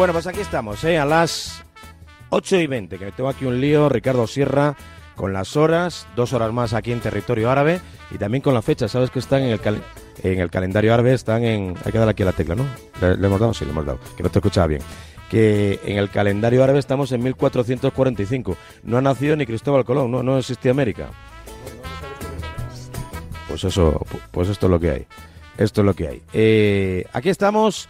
Bueno, pues aquí estamos, ¿eh? a las 8 y 20, que tengo aquí un lío, Ricardo Sierra, con las horas, dos horas más aquí en territorio árabe y también con la fecha, sabes que están en el, en el calendario árabe, están en... Hay que dar aquí a la tecla, ¿no? ¿Le, hemos dado? Sí, le hemos dado, que no te escuchaba bien. Que en el calendario árabe estamos en 1445. No ha nacido ni Cristóbal Colón, no, no existía América. Pues eso, pues esto es lo que hay. Esto es lo que hay. Eh, aquí estamos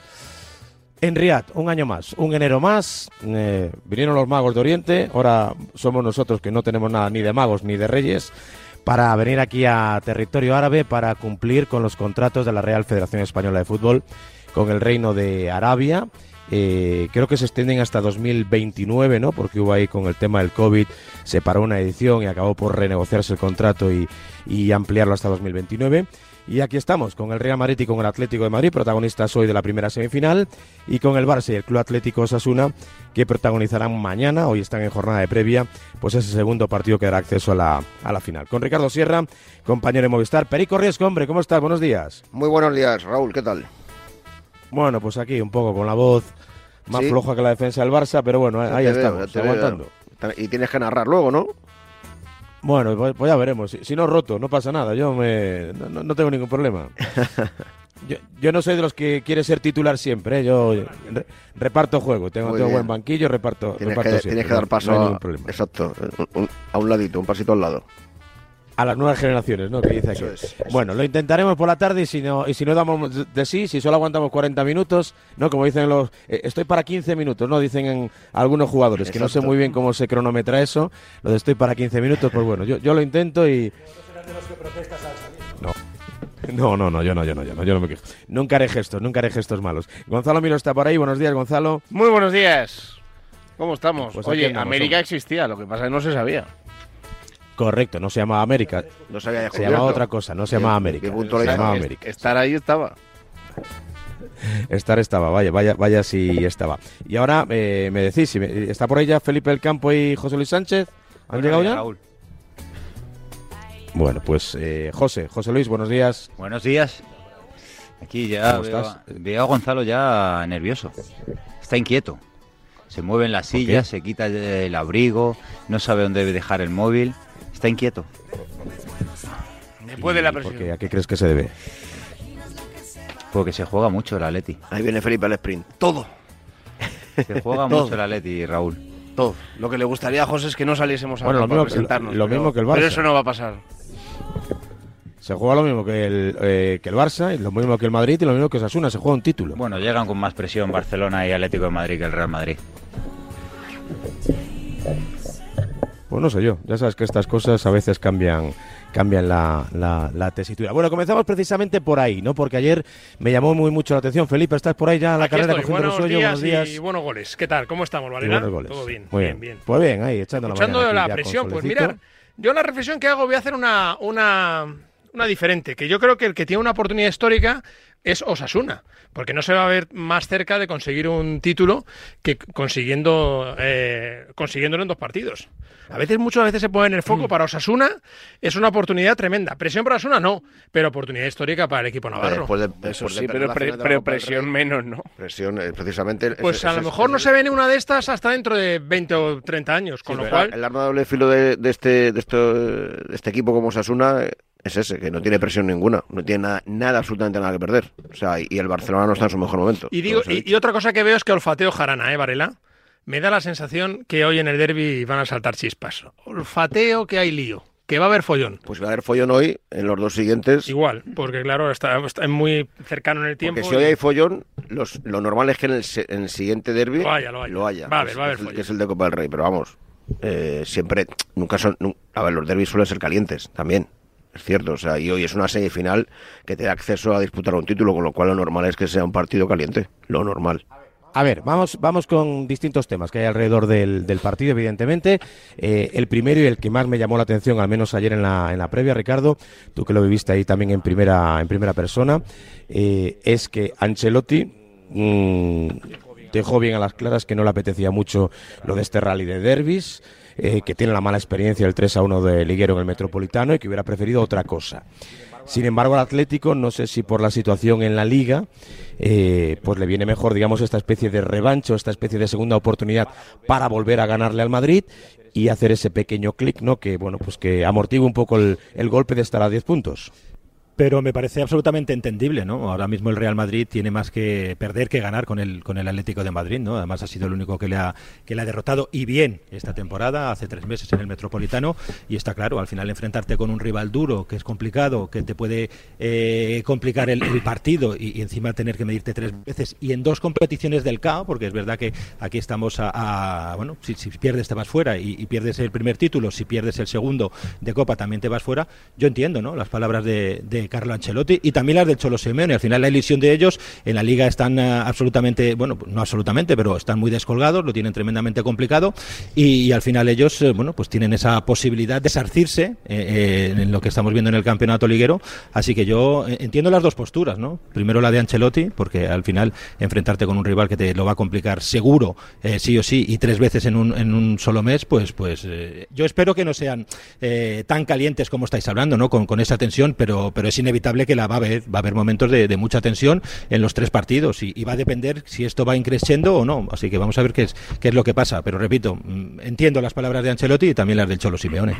en Riad, un año más, un enero más. Eh, vinieron los magos de Oriente, ahora somos nosotros que no tenemos nada ni de magos ni de reyes para venir aquí a territorio árabe para cumplir con los contratos de la Real Federación Española de Fútbol con el Reino de Arabia. Eh, creo que se extienden hasta 2029, ¿no? Porque hubo ahí con el tema del COVID, se paró una edición y acabó por renegociarse el contrato y, y ampliarlo hasta 2029. Y aquí estamos con el Real Madrid y con el Atlético de Madrid, protagonistas hoy de la primera semifinal, y con el Barça y el Club Atlético Osasuna, que protagonizarán mañana, hoy están en jornada de previa, pues ese segundo partido que dará acceso a la, a la final. Con Ricardo Sierra, compañero de Movistar. Perico Riesco, hombre, ¿cómo estás? Buenos días. Muy buenos días, Raúl, ¿qué tal? Bueno, pues aquí un poco con la voz más floja que la defensa del Barça, pero bueno, ahí estamos, aguantando. Y tienes que narrar luego, ¿no? Bueno, pues, pues, ya veremos. Si, no roto, no pasa nada. Yo me, no, tengo ningún problema. Yo, no soy de los que quiere ser titular siempre. ¿eh? Yo reparto juego. Tengo, tengo buen banquillo, reparto, tienes reparto que, Tienes que dar paso a, exacto, a un ladito, un pasito al lado a las nuevas generaciones, ¿no? Que dice aquí. bueno, lo intentaremos por la tarde y si no y si no damos de sí, si solo aguantamos 40 minutos, ¿no? Como dicen los eh, estoy para 15 minutos, ¿no? Dicen en algunos jugadores, que no sé muy bien cómo se cronometra eso, lo de estoy para 15 minutos, pues bueno, yo, yo lo intento y no. No, no, no, yo no, yo no, yo no, yo no me quejo. Nunca haré gestos, nunca haré gestos malos. Gonzalo Miro está por ahí. Buenos días, Gonzalo. Muy buenos días. ¿Cómo estamos? Pues Oye, América existía, lo que pasa es que no se sabía. Correcto, no se llamaba América. No se, se llamaba otra cosa, no se llamaba América. se llamaba América. Estar ahí estaba. Estar estaba, vaya, vaya, vaya si estaba. Y ahora eh, me decís, si está por ahí ya Felipe del Campo y José Luis Sánchez. ¿Han llegado ya? Raúl. Bueno, pues eh, José, José Luis, buenos días. Buenos días. Aquí ya veo, veo, a Gonzalo ya nervioso. Está inquieto. Se mueve en la silla, se quita el abrigo, no sabe dónde debe dejar el móvil. Está inquieto. Después de la presión. ¿A qué crees que se debe? Porque se juega mucho el Atleti. Ahí viene Felipe al sprint. Todo. Se juega mucho el Atleti, Raúl. Todo. Lo que le gustaría a José es que no saliésemos a bueno, lo presentarnos. Lo, mismo que el Barça. Pero eso no va a pasar. Se juega lo mismo que el, eh, que el Barça, lo mismo que el Madrid y lo mismo que Sasuna. Se juega un título. Bueno, llegan con más presión Barcelona y Atlético de Madrid que el Real Madrid. Pues no sé yo, ya sabes que estas cosas a veces cambian cambian la, la, tesitura. Bueno, comenzamos precisamente por ahí, ¿no? Porque ayer me llamó muy mucho la atención. Felipe, ¿estás por ahí ya en la carrera estoy. Buenos, días buenos días y buenos goles. ¿Qué tal? ¿Cómo estamos, Valera? Todo bien, muy bien, bien, Pues bien, ahí, echando, echando la, presión. Pues mira, yo la reflexión que hago voy a hacer una, una, una diferente, que yo creo que el que tiene una oportunidad histórica es Osasuna, porque no se va a ver más cerca de conseguir un título que consiguiendo eh, consiguiéndolo en dos partidos. A veces, muchas veces se pone en el foco mm. para Osasuna, es una oportunidad tremenda. Presión para Osasuna no, pero oportunidad histórica para el equipo navarro. eso sí, pero, presión menos, ¿no. Presión, eh, precisamente. Pues a lo mejor no se ve ninguna de estas hasta dentro de 20 o 30 años, con lo cual. El arma doble filo de, este, de, de este equipo como Osasuna es ese, que no tiene presión ninguna, no tiene nada, nada, absolutamente nada que perder. O sea, y el Barcelona no está en su mejor momento. Y, digo, y, otra cosa que veo es que olfateo jarana, ¿eh, Varela? Me da la sensación que hoy en el derby van a saltar chispas. Olfateo que hay lío, que va a haber follón. Pues va a haber follón hoy, en los dos siguientes. Igual, porque claro, está, muy cercano en el tiempo. Porque si hoy hay follón, los, lo normal es que en el, siguiente derby lo haya. Lo haya. Va a haber, va a haber follón. Que es el de Copa del Rey, pero vamos, eh, siempre, nunca son, a ver, los derbis suelen ser calientes también. Es cierto, o sea, y hoy es una semifinal que te da acceso a disputar un título, con lo cual lo normal es que sea un partido caliente, lo normal. A ver, vamos, vamos con distintos temas que hay alrededor del, partido, evidentemente. Eh, el primero y el que más me llamó la atención, al menos ayer en la, en la previa, Ricardo, tú que lo viviste ahí también en primera, en primera persona, eh, es que Ancelotti mmm, dejó bien a las claras que no le apetecía mucho lo de este rally de derbis eh, que tiene la mala experiencia el 3 a 1 de Liguero en el Metropolitano y que hubiera preferido otra cosa. Sin embargo, al Atlético, no sé si por la situación en la liga, eh, pues le viene mejor, digamos, esta especie de revancho, esta especie de segunda oportunidad para volver a ganarle al Madrid y hacer ese pequeño clic, ¿no? Que, bueno, pues que amortigue un poco el, el golpe de estar a 10 puntos pero me parece absolutamente entendible, ¿no? Ahora mismo el Real Madrid tiene más que perder que ganar con el con el Atlético de Madrid, ¿no? Además ha sido el único que le ha que le ha derrotado y bien esta temporada, hace tres meses en el Metropolitano y está claro, al final enfrentarte con un rival duro que es complicado, que te puede eh, complicar el, partido y, encima tener que medirte tres veces y en dos competiciones del CAO, porque es verdad que aquí estamos a, bueno, si, pierdes te vas fuera y, pierdes el primer título, si pierdes el segundo de Copa también te vas fuera. Yo entiendo, ¿no? Las palabras de Carlo Ancelotti y también las del Cholo Simeone. Al final la ilusión de ellos en la liga están eh, absolutamente, bueno, no absolutamente, pero están muy descolgados, lo tienen tremendamente complicado y, al final ellos, eh, bueno, pues tienen esa posibilidad de sarcirse eh, en lo que estamos viendo en el campeonato liguero. Así que yo entiendo las dos posturas, ¿no? Primero la de Ancelotti, porque al final enfrentarte con un rival que te lo va a complicar seguro, sí o sí, y tres veces en un, en un solo mes, pues, pues yo espero que no sean tan calientes como estáis hablando, ¿no? Con, con esa tensión, pero, pero es inevitable que la va a haber, va a haber momentos de, mucha tensión en los tres partidos y, va a depender si esto va increciendo o no. Así que vamos a ver qué es, qué es lo que pasa. Pero repito, mm, entiendo las palabras de Ancelotti y también las del Cholo Simeone.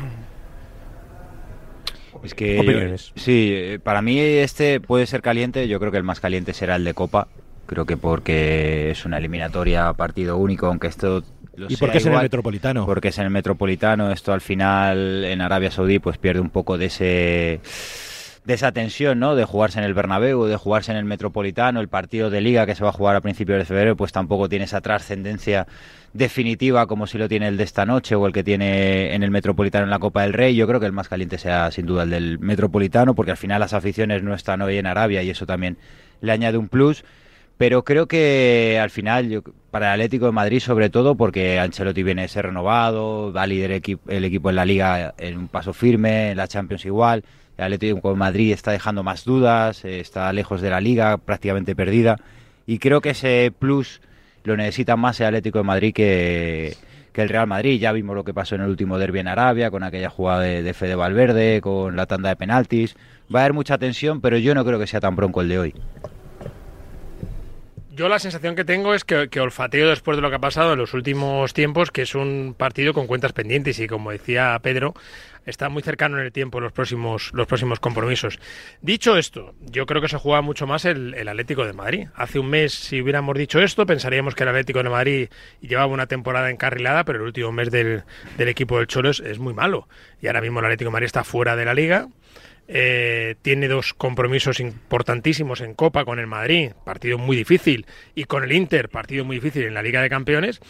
Es que sí, eh, para mí este puede ser caliente. Yo creo que el más caliente será el de Copa. Creo que porque es una eliminatoria partido único, aunque esto ¿Y por qué es en el Metropolitano? Porque es en el Metropolitano. Esto al final en Arabia Saudí pues pierde un poco de ese de esa tensión, ¿no? De jugarse en el Bernabéu, de jugarse en el Metropolitano, el partido de Liga que se va a jugar a principios de febrero, pues tampoco tiene esa trascendencia definitiva como si lo tiene el de esta noche o el que tiene en el Metropolitano en la Copa del Rey. Yo creo que el más caliente sea sin duda el del Metropolitano, porque al final las aficiones no están hoy en Arabia y eso también le añade un plus. Pero creo que al final, para el Atlético de Madrid sobre todo, porque Ancelotti viene a ser renovado, va a liderar el equipo en la Liga en un paso firme, en la Champions igual, el Atlético de Madrid está dejando más dudas, eh, está lejos de la liga, prácticamente perdida. Y creo que ese plus lo necesita más el Atlético de Madrid que, el Real Madrid. Ya vimos lo que pasó en el último derbi en Arabia, con aquella jugada de, de Fede Valverde, con la tanda de penaltis. Va a haber mucha tensión, pero yo no creo que sea tan bronco el de hoy. Yo la sensación que tengo es que, que, olfateo después de lo que ha pasado en los últimos tiempos, que es un partido con cuentas pendientes y como decía Pedro, está muy cercano en el tiempo los próximos, los próximos compromisos. Dicho esto, yo creo que se juega mucho más el, Atlético de Madrid. Hace un mes, si hubiéramos dicho esto, pensaríamos que el Atlético de Madrid llevaba una temporada encarrilada, pero el último mes del, equipo del Cholo es muy malo. Y ahora mismo el Atlético de Madrid está fuera de la liga eh, tiene dos compromisos importantísimos en Copa con el Madrid, partido muy difícil, y con el Inter, partido muy difícil en la Liga de Campeones.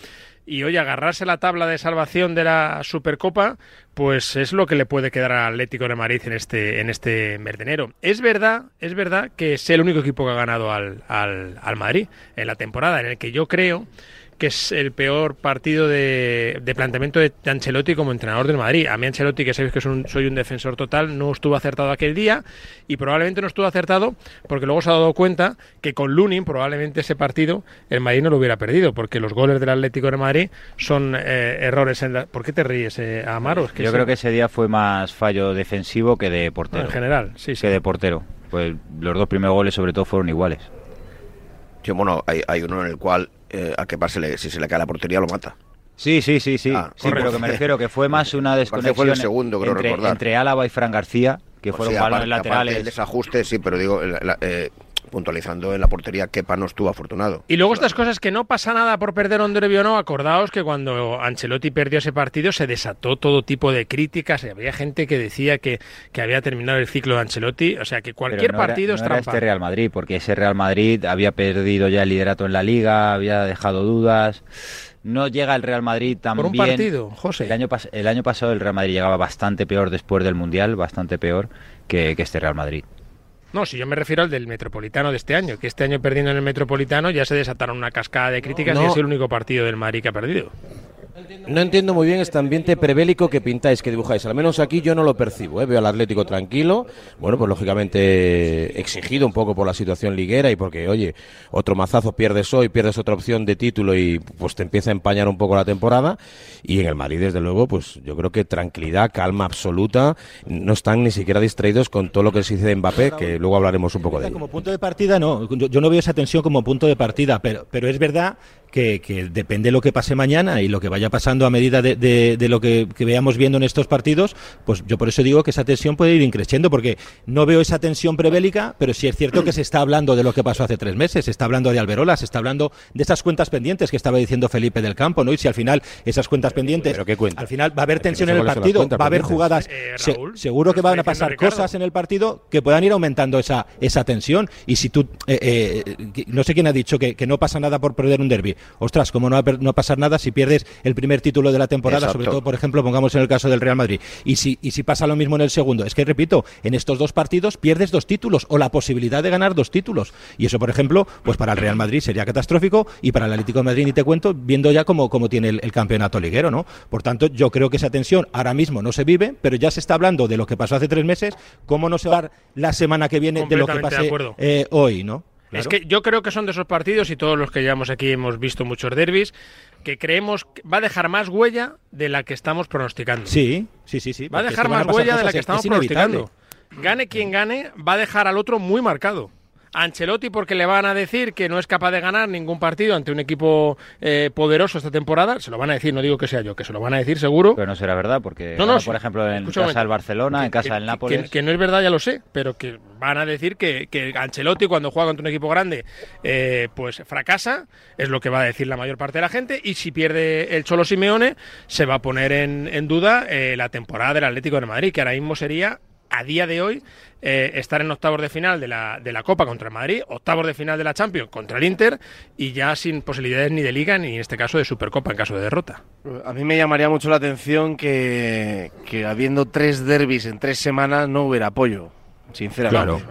Y hoy agarrarse la tabla de salvación de la Supercopa, pues es lo que le puede quedar al Atlético de Madrid en este, en este mes. Es verdad, es verdad que es el único equipo que ha ganado al, al, al Madrid en la temporada, en el que yo creo que es el peor partido de, planteamiento de Ancelotti como entrenador del Madrid. A mí Ancelotti, que sabéis que soy un defensor total, no estuvo acertado aquel día y probablemente no estuvo acertado porque luego se ha dado cuenta que con Lunin probablemente ese partido el Madrid no lo hubiera perdido porque los goles del Atlético de Madrid son eh, errores en la... ¿Por qué te ríes, eh, Amaro? que Yo creo que ese día fue más fallo defensivo que de portero. En general, sí, sí. Que de portero. Pues los dos primeros goles sobre todo fueron iguales. Sí, bueno, hay, hay uno en el cual eh, a que pase, si se le cae la portería lo mata. Sí, sí, sí, sí. Ah, sí, pero que me refiero que fue más una desconexión el segundo, entre, entre, Álava y Fran García, que pues fueron balones laterales. El desajuste, sí, pero digo, eh, puntualizando en la portería, Kepa no estuvo afortunado. Y luego estas cosas que no pasa nada por perder un derbi o no, acordaos que cuando Ancelotti perdió ese partido se desató todo tipo de críticas, había gente que decía que, que había terminado el ciclo de Ancelotti, o sea que cualquier partido es trampa. este Real Madrid, porque ese Real Madrid había perdido ya el liderato en la liga, había dejado dudas no llega el Real Madrid tan Por un partido, José. El año, el año pasado el Real Madrid llegaba bastante peor después del Mundial, bastante peor que este Real Madrid. No, si yo me refiero al del Metropolitano de este año, que este año perdiendo en el Metropolitano ya se desataron una cascada de críticas y es el único partido del Madrid que ha perdido. No entiendo muy bien este ambiente prebélico que pintáis, que dibujáis. Al menos aquí yo no lo percibo. ¿eh? Veo al Atlético tranquilo. Bueno, pues lógicamente exigido un poco por la situación liguera y porque, oye, otro mazazo pierdes hoy, pierdes otra opción de título y pues te empieza a empañar un poco la temporada. Y en el Madrid, desde luego, pues yo creo que tranquilidad, calma absoluta. No están ni siquiera distraídos con todo lo que se dice de Mbappé, que luego hablaremos un poco de ello. Como punto de partida, no. Yo, no veo esa tensión como punto de partida, pero, pero es verdad que, depende de lo que pase mañana y lo que vaya pasando a medida de, lo que, veamos viendo en estos partidos, pues yo por eso digo que esa tensión puede ir increciendo, porque no veo esa tensión prebélica, pero sí es cierto que se está hablando de lo que pasó hace tres meses, se está hablando de Alberola, se está hablando de esas cuentas pendientes que estaba diciendo Felipe del Campo, ¿no? Y si al final esas cuentas pendientes, al final va a haber tensión en el partido, va a haber jugadas, eh, seguro que van a pasar cosas en el partido que puedan ir aumentando esa, esa tensión. Y si tú, eh, eh, no sé quién ha dicho que, que no pasa nada por perder un derby, ostras, ¿cómo no va a pasar nada si pierdes el primer título de la temporada? Sobre todo, por ejemplo, pongamos en el caso del Real Madrid. Y si, y si pasa lo mismo en el segundo. Es que, repito, en estos dos partidos pierdes dos títulos o la posibilidad de ganar dos títulos. Y eso, por ejemplo, pues para el Real Madrid sería catastrófico y para el Atlético de Madrid, ni te cuento, viendo ya cómo, cómo tiene el, campeonato liguero, ¿no? Por tanto, yo creo que esa tensión ahora mismo no se vive, pero ya se está hablando de lo que pasó hace tres meses, cómo no se va a dar la semana que viene de lo que pase eh, hoy, ¿no? Es que yo creo que son de esos partidos, y todos los que llevamos aquí hemos visto muchos derbis, que creemos que va a dejar más huella de la que estamos pronosticando. Sí, sí, sí, sí. Va a dejar más huella de la que estamos pronosticando. Gane quien gane, va a dejar al otro muy marcado. Ancelotti porque le van a decir que no es capaz de ganar ningún partido ante un equipo eh, poderoso esta temporada, se lo van a decir, no digo que sea yo, que se lo van a decir seguro. Pero no será verdad porque, no, por ejemplo, en casa del Barcelona, en casa del Nápoles... Que, no es verdad, ya lo sé, pero que van a decir que, que Ancelotti cuando juega contra un equipo grande eh, pues fracasa, es lo que va a decir la mayor parte de la gente, y si pierde el Cholo Simeone se va a poner en, en duda eh, la temporada del Atlético de Madrid, que ahora mismo sería a día de hoy eh, estar en octavos de final de la, de la Copa contra el Madrid, octavos de final de la Champions contra el Inter y ya sin posibilidades ni de Liga ni en este caso de Supercopa en caso de derrota. A mí me llamaría mucho la atención que, que habiendo tres derbis en tres semanas no hubiera apoyo, sinceramente.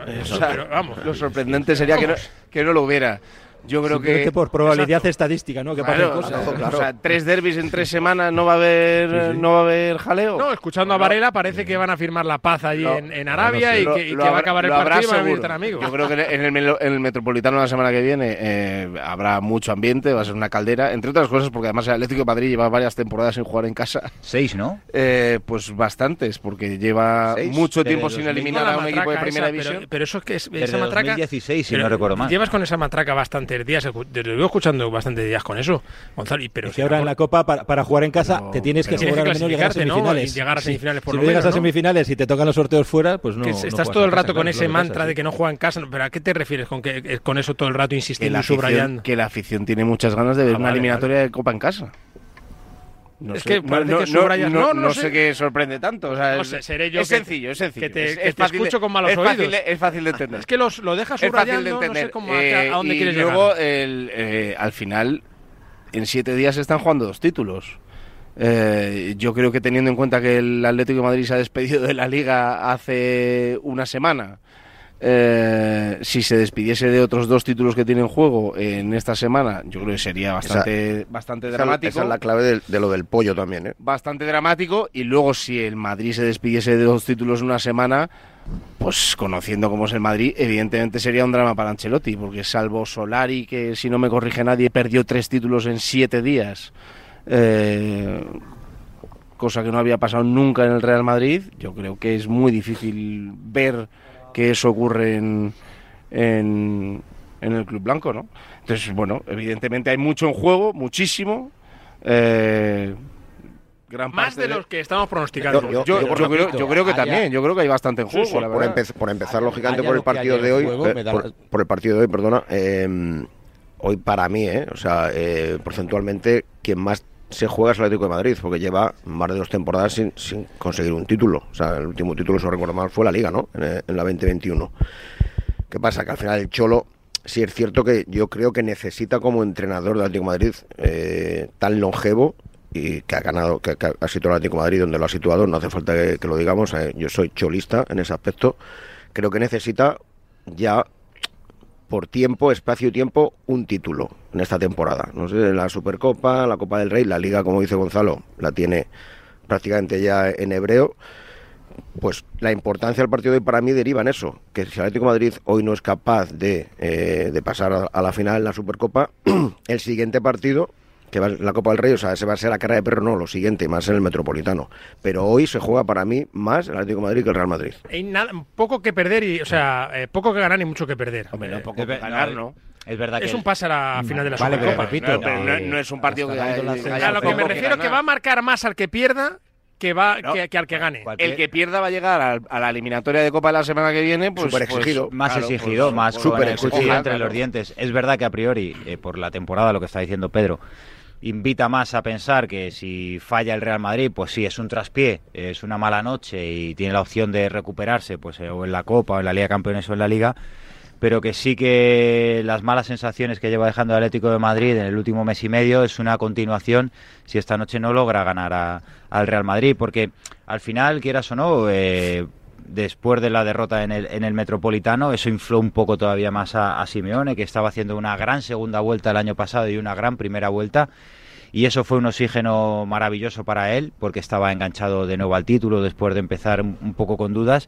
vamos, lo sorprendente sería que no, que no lo hubiera. Yo creo que, por probabilidad estadística, ¿no? Que cosas. O sea, tres derbis en tres semanas no va a haber no va a haber jaleo. No, escuchando a Varela parece que van a firmar la paz allí en, Arabia y, que, va a acabar el partido y van a amigos. Yo creo que en el, en el Metropolitano la semana que viene eh, habrá mucho ambiente, va a ser una caldera, entre otras cosas porque además el Atlético de Madrid lleva varias temporadas sin jugar en casa. Seis, ¿no? Eh, pues bastantes, porque lleva mucho tiempo sin eliminar a un equipo de primera división. Pero, eso es que es, esa matraca. 2016, si no recuerdo mal. Llevas con esa matraca bastante días, te lo escuchando bastante días con eso, Gonzalo. pero si ahora en la Copa, para, jugar en casa, te tienes que asegurar al menos llegar a semifinales. llegar a semifinales por si no llegas a semifinales y te tocan los sorteos fuera, pues no. estás todo el rato con ese mantra de que no juega en casa. ¿Pero a qué te refieres con, que, eh, con eso todo el rato insistiendo y subrayando? Que la afición tiene muchas ganas de ver ah, una eliminatoria de Copa en casa. No es sé, que parece que subrayas. No, no, sé. qué sorprende tanto. O sea, seré yo es sencillo, es sencillo. Que te, es, escucho con malos es oídos. Fácil es fácil de entender. Es que los, lo dejas subrayando, no sé cómo, a, eh, dónde y quieres luego, El, eh, al final, en siete días están jugando dos títulos. Eh, yo creo que teniendo en cuenta que el Atlético de Madrid se ha despedido de la Liga hace una semana eh, si se despidiese de otros dos títulos que tiene en juego en esta semana, yo creo que sería bastante, bastante dramático. Esa es la clave de, lo del pollo también. ¿eh? Bastante dramático. Y luego, si el Madrid se despidiese de dos títulos en una semana, pues conociendo cómo es el Madrid, evidentemente sería un drama para Ancelotti, porque salvo Solari, que si no me corrige nadie, perdió tres títulos en siete días. Eh, cosa que no había pasado nunca en el Real Madrid, yo creo que es muy difícil ver que eso ocurre en, en, el Club Blanco, ¿no? Entonces, bueno, evidentemente hay mucho en juego, muchísimo. Eh, gran Más de, los que estamos pronosticando. Yo, creo, que también, yo creo que hay bastante en juego. por, empezar, lógicamente, por el partido de hoy, eh, por, el partido de hoy, perdona, eh, hoy para mí, eh, o sea, porcentualmente, quien más se juega es el Atlético de Madrid, porque lleva más de dos temporadas sin, sin conseguir un título. O sea, el último título, si no recuerdo mal, fue la Liga, ¿no? En, la 2021. ¿Qué pasa? Que al final el Cholo, sí es cierto que yo creo que necesita como entrenador del Atlético de Madrid eh, tan longevo y que ha ganado, que, ha situado el Atlético de Madrid donde lo ha situado, no hace falta que, lo digamos, eh, yo soy cholista en ese aspecto, creo que necesita ya por tiempo, espacio y tiempo, un título en esta temporada. No sé, la Supercopa, la Copa del Rey, la Liga, como dice Gonzalo, la tiene prácticamente ya en hebreo. Pues la importancia del partido de hoy para mí deriva en eso, que si el Atlético de Madrid hoy no es capaz de, eh, de pasar a la final en la Supercopa, el siguiente partido que va la Copa del Rey, o sea, ese va a ser la carrera de perro, no, lo siguiente, más en el Metropolitano. Pero hoy se juega para mí más el Atlético de Madrid que el Real Madrid. Hay nada, poco que perder y, o sea, eh, poco que ganar y mucho que perder. Hombre, no, poco que ganar, ¿no? Es verdad que es un pase a la final de la vale, Supercopa. repito, no, pero no, no, es un partido que, a lo que me refiero que va a marcar más al que pierda que va no, que, que, al que gane. El que pierda va a llegar a, a, la eliminatoria de Copa de la semana que viene, pues, super exigido, pues, más claro, exigido, pues, más pues, super exigido exigido entre claro. los dientes. Es verdad que a priori, eh, por la temporada, lo que está diciendo Pedro, invita más a pensar que si falla el Real Madrid, pues sí, es un traspié, es una mala noche y tiene la opción de recuperarse, pues eh, o en la Copa, o en la Liga de Campeones o en la Liga, pero que sí que las malas sensaciones que lleva dejando el Atlético de Madrid en el último mes y medio es una continuación si esta noche no logra ganar a, al Real Madrid, porque al final, quieras o no, eh, después de la derrota en el, en el Metropolitano, eso infló un poco todavía más a, a, Simeone, que estaba haciendo una gran segunda vuelta el año pasado y una gran primera vuelta. Y eso fue un oxígeno maravilloso para él, porque estaba enganchado de nuevo al título después de empezar un, poco con dudas.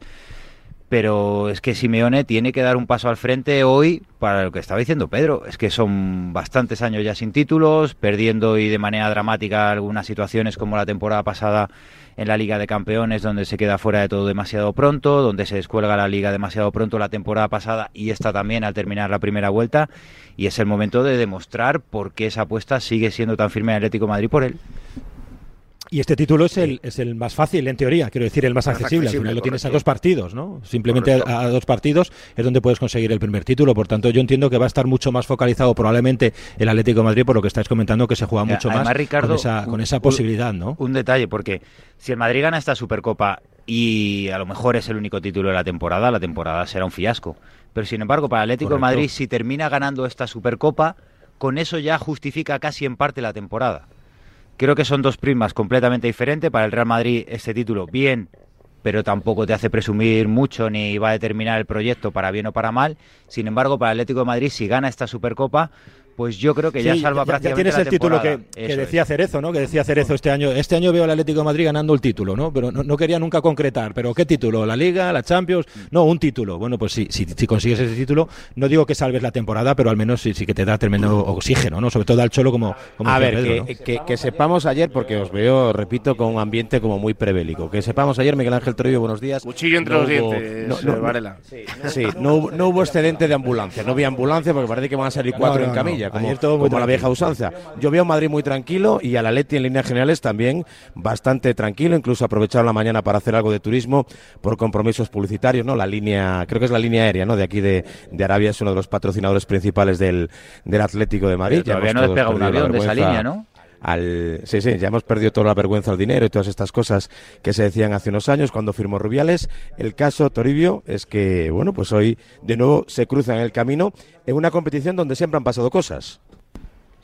Pero es que Simeone tiene que dar un paso al frente hoy para lo que estaba diciendo Pedro. Es que son bastantes años ya sin títulos, perdiendo y de manera dramática algunas situaciones como la temporada pasada en la Liga de Campeones, donde se queda fuera de todo demasiado pronto, donde se descuelga la Liga demasiado pronto la temporada pasada y esta también al terminar la primera vuelta. Y es el momento de demostrar por qué esa apuesta sigue siendo tan firme en Atlético Madrid por él. Y este título es el, es el más fácil, en teoría, quiero decir, el más, más accesible. accesible. Al final lo tienes a dos partidos, ¿no? Simplemente a, a, dos partidos es donde puedes conseguir el primer título. Por tanto, yo entiendo que va a estar mucho más focalizado probablemente el Atlético de Madrid, por lo que estáis comentando, que se juega mucho Además, más Ricardo, con esa, con esa un, posibilidad, ¿no? Un detalle, porque si el Madrid gana esta Supercopa y a lo mejor es el único título de la temporada, la temporada será un fiasco. Pero sin embargo, para el Atlético Correcto. de Madrid, si termina ganando esta Supercopa, con eso ya justifica casi en parte la temporada. Creo que son dos primas completamente diferentes. Para el Real Madrid este título bien, pero tampoco te hace presumir mucho ni va a determinar el proyecto para bien o para mal. Sin embargo, para el Atlético de Madrid, si gana esta Supercopa, pues yo creo que sí, ya salva ya, prácticamente ya tienes la el título que, decía es. Cerezo, ¿no? Que decía Cerezo este año. Este año veo al Atlético de Madrid ganando el título, ¿no? Pero no, no, quería nunca concretar. ¿Pero qué título? ¿La Liga? ¿La Champions? No, un título. Bueno, pues sí, si, si consigues ese título, no digo que salves la temporada, pero al menos sí, sí que te da tremendo oxígeno, ¿no? Sobre todo al Cholo como, como A ver, Pedro, que, ¿no? que, que, sepamos ayer, porque os veo, repito, con un ambiente como muy prebélico. Que sepamos ayer, Miguel Ángel Torillo, buenos días. Cuchillo entre no los hubo, dientes, no, no, Varela. Sí, sí no, hubo, no, hubo excedente de ambulancia. No había ambulancia porque parece que van a salir cuatro en camilla, como, como la vieja usanza. Yo veo a Madrid muy tranquilo y al Atleti en líneas generales también bastante tranquilo. Incluso aprovecharon la mañana para hacer algo de turismo por compromisos publicitarios, ¿no? La línea, creo que es la línea aérea, ¿no? De aquí de, de Arabia es uno de los patrocinadores principales del, del Atlético de Madrid. Pero todavía no despega un avión de esa línea, ¿no? Al, sí, sí, ya hemos perdido toda la vergüenza al dinero y todas estas cosas que se decían hace unos años cuando firmó Rubiales. El caso Toribio es que, bueno, pues hoy de nuevo se cruzan el camino en una competición donde siempre han pasado cosas.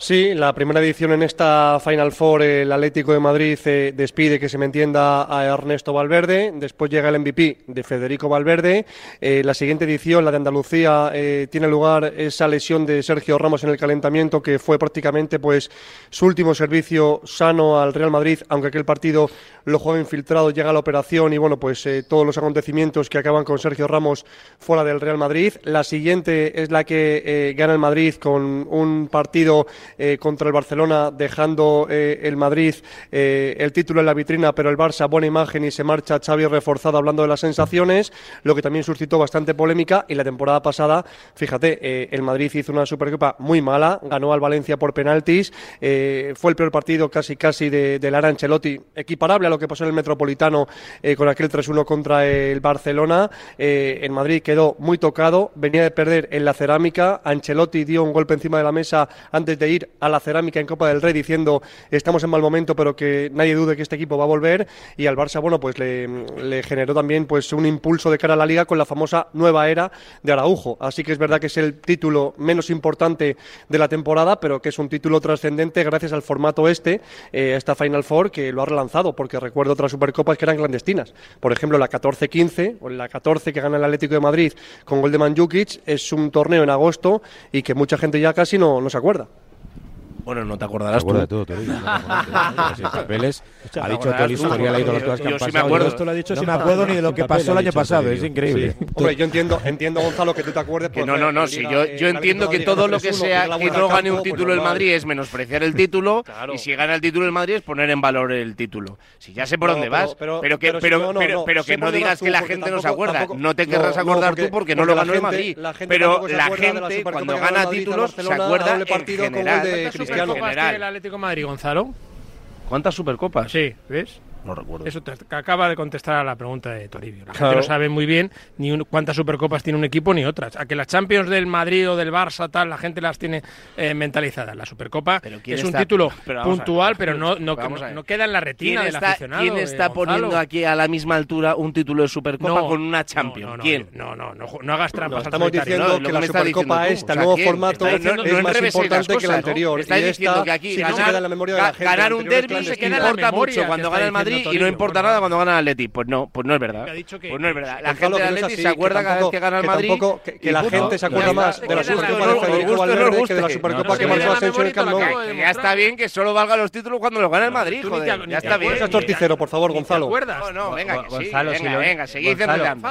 Sí, la primera edición en esta Final Four, el Atlético de Madrid eh, despide, que se me entienda, a Ernesto Valverde. Después llega el MVP de Federico Valverde. Eh, la siguiente edición, la de Andalucía, eh, tiene lugar esa lesión de Sergio Ramos en el calentamiento, que fue prácticamente pues su último servicio sano al Real Madrid, aunque aquel partido lo jugó infiltrado, llega la operación y bueno, pues eh, todos los acontecimientos que acaban con Sergio Ramos fuera del Real Madrid. La siguiente es la que gana el Madrid con un partido eh, contra el Barcelona, dejando eh, el Madrid eh, el título en la vitrina, pero el Barça buena imagen y se marcha Xavi reforzado hablando de las sensaciones, lo que también suscitó bastante polémica. Y la temporada pasada, fíjate, el Madrid hizo una Supercopa muy mala, ganó al Valencia por penaltis, fue el peor partido casi casi de, de Lara Ancelotti, equiparable a lo que pasó en el Metropolitano con aquel 3-1 contra el Barcelona. El Madrid quedó muy tocado, venía de perder en la cerámica, Ancelotti dio un golpe encima de la mesa antes de ir a la cerámica en Copa del Rey diciendo estamos en mal momento, pero que nadie dude que este equipo va a volver. Y al Barça, bueno, pues le, generó también pues un impulso de cara a la liga con la famosa nueva era de Araujo. Así que es verdad que es el título menos importante de la temporada, pero que es un título trascendente gracias al formato este, eh, esta Final Four, que lo ha relanzado, porque recuerdo otras Supercopas que eran clandestinas. Por ejemplo, la 14-15 o la 14 que gana el Atlético de Madrid con gol de es un torneo en agosto y que mucha gente ya casi no se acuerda. Bueno, no te acordarás tú. De todo, te digo, papeles. Ha dicho todo el historial, ha ido las cosas que han pasado. acuerdo. Esto lo ha dicho, no me acuerdo ni de lo que pasó el año pasado. Es increíble. Hombre, yo entiendo, entiendo, Gonzalo, que tú te acuerdes. No, no, no. Si yo, yo entiendo que todo lo que sea que no gane un título el Madrid es menospreciar el título y si gana el título el Madrid es poner en valor el título. Si ya sé por dónde vas, pero que pero que no digas que la gente no se acuerda. No te querrás acordar tú porque no lo ganó el Madrid. Pero la gente cuando gana títulos se acuerda en general. En general. Atlético Madrid, Gonzalo? ¿Cuántas Supercopas? Sí, ¿ves? No recuerdo. Eso te, acaba de contestar a la pregunta de Toribio. La gente no sabe muy bien ni cuántas supercopas tiene un equipo ni otras. A que las Champions del Madrid o del Barça, tal, la gente las tiene eh, mentalizadas. La Supercopa es un título puntual, pero no, no, no, queda en la retina del aficionado. ¿Quién está eh, poniendo aquí a la misma altura un título de Supercopa con una Champions? ¿Quién? No, no, no, no, hagas trampas. estamos diciendo que la Supercopa este nuevo formato, es más importante que el anterior. Está diciendo que aquí ganar un derby se importa mucho cuando gana el Madrid y no importa nada cuando gana el Atleti. Pues no, pues no es verdad. Pues no es verdad. La gente del Atleti se acuerda cada vez que gana el Madrid. Que la gente se acuerda más de la Supercopa de Federico Valverde que de la Supercopa que marcó Asensio en el Camp Nou. Ya está bien que solo valga los títulos cuando lo gana el Madrid, joder. Ya está bien. Es torticero, por favor, Gonzalo. No, no, venga, venga, venga, seguid enredando.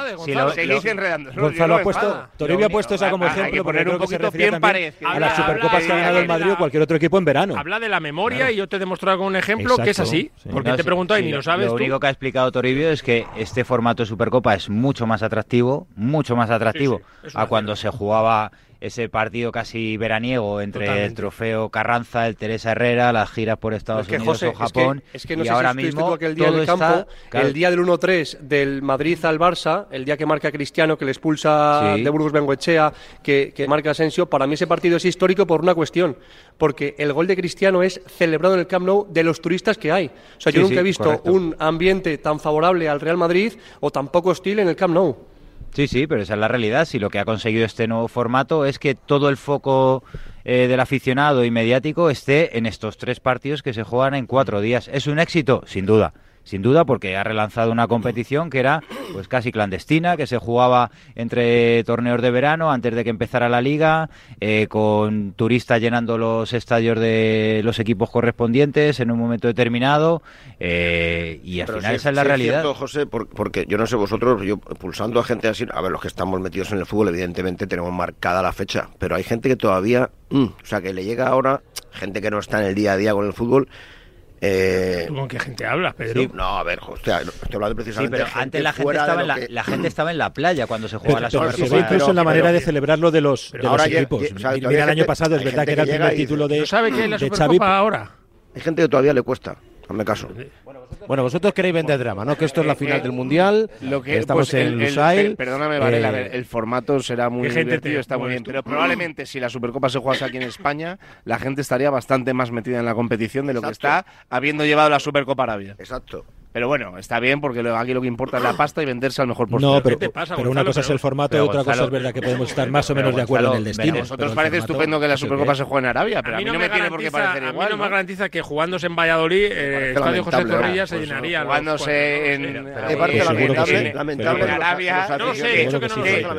Seguid enredando. Gonzalo ha puesto, Toribio ha puesto esa como ejemplo, poner un poquito bien parecido a las Supercopas que ha ganado el Madrid o cualquier otro equipo en verano. Habla de la memoria y yo te he demostrado con un ejemplo que es así. Porque te pregunto y ni lo sabes Lo único que ha explicado Toribio es que este formato de Supercopa es mucho más atractivo, mucho más atractivo a cuando se jugaba ese partido casi veraniego entre el trofeo Carranza, el Teresa Herrera, las giras por Estados Unidos o Japón. Es que, no y sé ahora si mismo el día del campo, el día del 1-3 del Madrid al Barça, el día que marca Cristiano, que le expulsa de Burgos Bengoechea, que, que marca Asensio, para mí ese partido es histórico por una cuestión, porque el gol de Cristiano es celebrado en el Camp Nou de los turistas que hay. O sea, yo nunca he visto un ambiente tan favorable al Real Madrid o tan poco hostil en el Camp Nou. Sí, sí, pero esa es la realidad. Si lo que ha conseguido este nuevo formato es que todo el foco eh, del aficionado y mediático esté en estos tres partidos que se juegan en cuatro días. ¿Es un éxito? Sin duda sin duda porque ha relanzado una competición que era pues casi clandestina, que se jugaba entre torneos de verano antes de que empezara la liga, eh, con turistas llenando los estadios de los equipos correspondientes en un momento determinado eh, y al final esa es la realidad. cierto, José, porque yo no sé vosotros, yo pulsando a gente así, a ver, los que estamos metidos en el fútbol evidentemente tenemos marcada la fecha, pero hay gente que todavía, mm, o sea, que le llega ahora, gente que no está en el día a día con el fútbol, eh, ¿Con qué gente habla, Pedro? no, a ver, hostia, estoy hablando precisamente sí, pero antes la gente, estaba en la, la, gente estaba en la playa cuando se jugaba la Supercopa. Sí, incluso en la manera de celebrarlo de los, de los equipos. Mira, el año pasado es verdad que era el primer título de, ¿No sabe qué es la Supercopa ahora? Hay gente que todavía le cuesta. Hazme caso. Bueno, vosotros queréis vender drama, ¿no? Que esto es la final del Mundial, lo que, estamos pues, en Lusail. perdóname, Varela, eh, el formato será muy divertido, está muy bien, pero probablemente si la Supercopa se jugase aquí en España, la gente estaría bastante más metida en la competición de lo que está habiendo llevado la Supercopa Arabia. Exacto. Pero bueno, está bien porque aquí lo que importa es la pasta y venderse al mejor postor. No, pero, pero una cosa es el formato y otra cosa es verdad que podemos estar más o menos de acuerdo en el destino. A vosotros parece estupendo que la Supercopa se juegue en Arabia, pero a mí no, me, tiene por qué parecer igual. A mí no, me garantiza que jugándose en Valladolid, eh, el estadio José Zorrilla se pues llenaría. Jugándose en Arabia, no sé,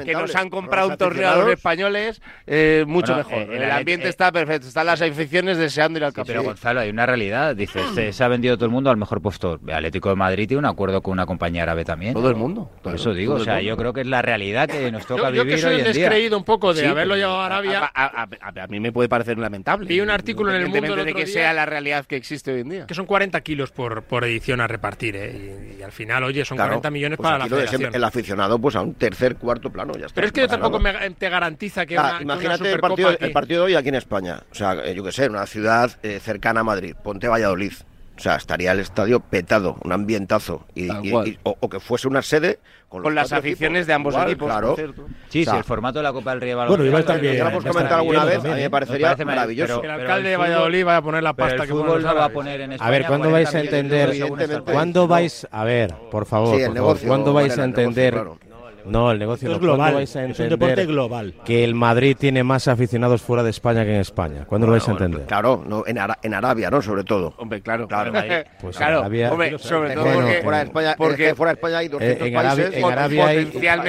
que nos han comprado un torneo a los españoles eh, mucho mejor. El ambiente está perfecto, están las aficiones deseando ir al campo. Pero Gonzalo, hay una realidad, dices, se ha vendido todo el mundo al mejor postor. Atlético de Madrid tiene un acuerdo con una compañía árabe también. Todo el mundo. Por eso digo, o sea, yo creo que es la realidad que nos toca vivir yo que soy hoy un descreído un poco de haberlo llevado a Arabia. A, mí me puede parecer lamentable. Vi un artículo en el mundo de que sea la realidad que existe hoy en día. Que son 40 kilos por, por edición a repartir, ¿eh? y, al final, oye, son 40 millones pues para la federación. El aficionado, pues a un tercer, cuarto plano, ya está. Pero es que yo tampoco me, te garantiza que ah, Imagínate el, partido, el partido de hoy aquí en España. O sea, eh, yo qué sé, una ciudad eh, cercana a Madrid. Ponte Valladolid. O sea, estaría el estadio petado, un ambientazo. Y, o, que fuese una sede con, las aficiones de ambos equipos. Claro. Sí, sí, el formato de la Copa del Rey Bueno, igual también. Ya lo hemos comentado alguna vez, a mí me parecería maravilloso. el alcalde de Valladolid va a poner la pasta que fútbol no va a poner en España. A ver, ¿cuándo vais a entender? ¿Cuándo vais a ver, por favor, ¿cuándo vais a entender? No, el negocio es global. Vais a es un deporte global. Que el Madrid tiene más aficionados fuera de España que en España. ¿Cuándo lo vais a entender? claro, no, en, en, Arabia, ¿no? Sobre todo. Hombre, claro. Claro, pues claro. Arabia, hombre, sobre todo porque, fuera de España, porque fuera de España hay 200 eh, en Arabia, países. En Arabia hay,